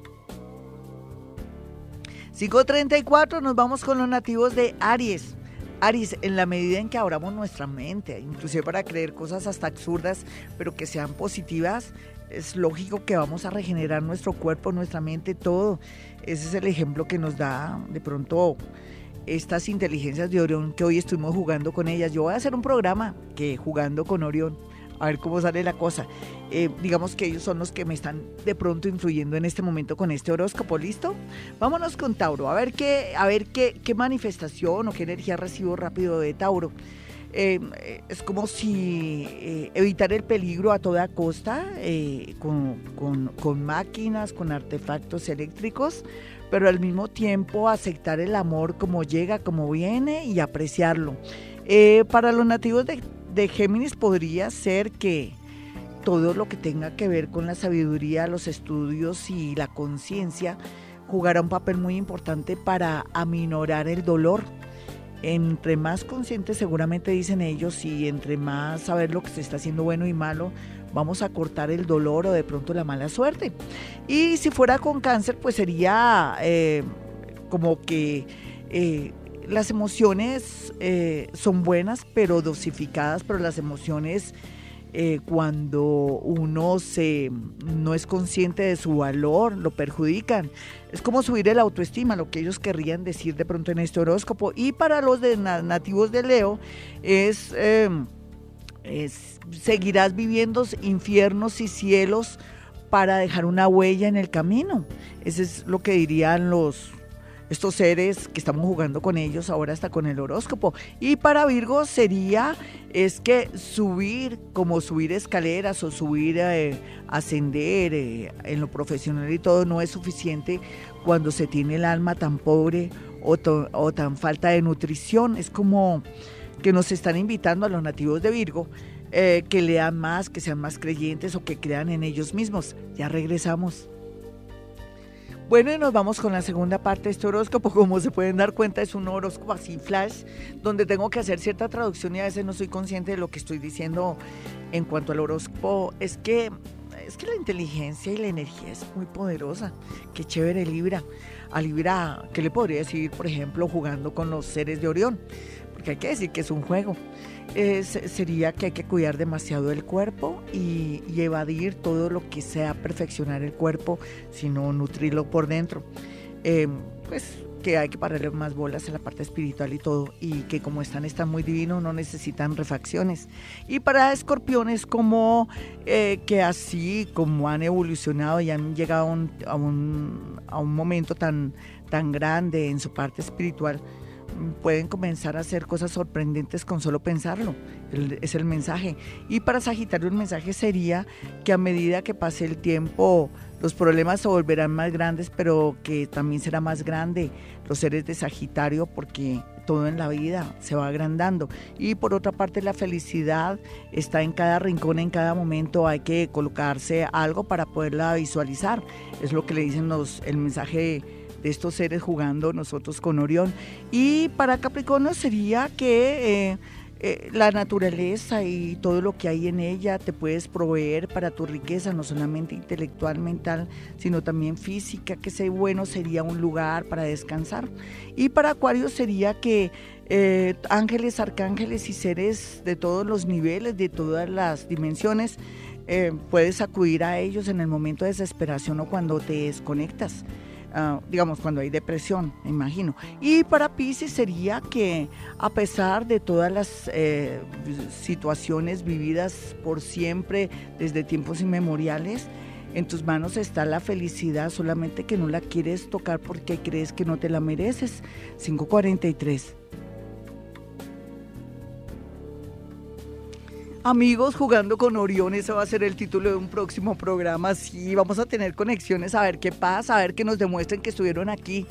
5.34, nos vamos con los nativos de Aries. Aries, en la medida en que abramos nuestra mente, inclusive para creer cosas hasta absurdas, pero que sean positivas, es lógico que vamos a regenerar nuestro cuerpo, nuestra mente, todo. Ese es el ejemplo que nos da de pronto estas inteligencias de Orión que hoy estuvimos jugando con ellas. Yo voy a hacer un programa que jugando con Orión, a ver cómo sale la cosa. Eh, digamos que ellos son los que me están de pronto influyendo en este momento con este horóscopo, ¿listo? Vámonos con Tauro, a ver qué, a ver qué, qué manifestación o qué energía recibo rápido de Tauro. Eh, es como si eh, evitar el peligro a toda costa con, con, con máquinas, con artefactos eléctricos, pero al mismo tiempo aceptar el amor como llega, como viene y apreciarlo. Eh, para los nativos de, de Géminis podría ser que todo lo que tenga que ver con la sabiduría, los estudios y la conciencia jugará un papel muy importante para aminorar el dolor. Entre más conscientes seguramente dicen ellos y entre más saber lo que se está haciendo bueno y malo, vamos a cortar el dolor o de pronto la mala suerte. Y si fuera con cáncer, pues sería eh, como que eh, las emociones eh, son buenas, pero dosificadas, pero las emociones... cuando uno se, no es consciente de su valor, lo perjudican. Es como subir el autoestima, lo que ellos querrían decir de pronto en este horóscopo. Y para los nativos de Leo es seguirás viviendo infiernos y cielos para dejar una huella en el camino. Eso es lo que dirían los estos seres que estamos jugando con ellos ahora hasta con el horóscopo. Y para Virgo sería es que subir como subir escaleras o subir eh, ascender eh, en lo profesional y todo no es suficiente cuando se tiene el alma tan pobre o, o tan falta de nutrición. Es como que nos están invitando a los nativos de Virgo eh, que lean más, que sean más creyentes o que crean en ellos mismos. Ya regresamos. Bueno, y nos vamos con la segunda parte de este horóscopo. *laughs* Como se pueden dar cuenta, es un horóscopo así flash, donde tengo que hacer cierta traducción y a veces no soy consciente de lo que estoy diciendo en cuanto al horóscopo. Es que, es que la inteligencia y la energía es muy poderosa. Qué chévere Libra. A Libra, ¿qué le podría decir, por ejemplo, jugando con los seres de Orión? Porque hay que decir que es un juego sería que hay que cuidar demasiado el cuerpo y, evadir todo lo que sea perfeccionar el cuerpo, sino nutrirlo por dentro. Em, pues que hay que pararle más bolas en la parte espiritual y todo, y que como están, están muy divinos, no necesitan refacciones. Y para escorpiones, como eh, que así como han evolucionado y han llegado a un, a un momento tan, tan grande en su parte espiritual, pueden comenzar a hacer cosas sorprendentes con solo pensarlo. es el mensaje. Y para Sagitario el mensaje sería que a medida que pase el tiempo los problemas se volverán más grandes, pero que también será más grande los seres de Sagitario porque todo en la vida se va agrandando. Y por otra parte la felicidad está en cada rincón, en cada momento hay que colocarse algo para poderla visualizar. Es lo que le dicen los, el mensaje de estos seres jugando nosotros con Orión. Y para Capricornio sería que... Eh, eh, la naturaleza y todo lo que hay en ella te puedes proveer para tu riqueza, no solamente intelectual, mental, sino también física, que sea bueno sería un lugar para descansar. Y para Acuario sería que eh, ángeles, arcángeles y seres de todos los niveles, de todas las dimensiones, puedes acudir a ellos en el momento de desesperación o cuando te desconectas. Ah, digamos, cuando hay depresión, imagino. Y para Pisces sería que a pesar de todas las eh, situaciones vividas por siempre desde tiempos inmemoriales, en tus manos está la felicidad, solamente que no la quieres tocar porque crees que no te la mereces. 543. Amigos jugando con Orión, ese va a ser el título de un próximo programa. Sí, vamos a tener conexiones a ver qué pasa, a ver que nos demuestren que estuvieron aquí.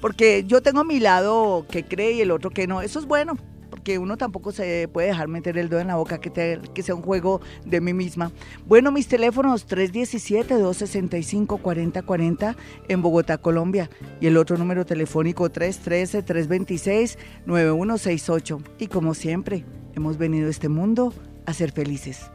Porque yo tengo a mi lado que cree y el otro que no. Eso es bueno, porque uno tampoco se puede dejar meter el dedo en la boca, que, que sea un juego de mí misma. Bueno, mis teléfonos 317-265-4040 en Bogotá, Colombia. Y el otro número telefónico 313-326-9168. Y como siempre, hemos venido a este mundo a ser felices.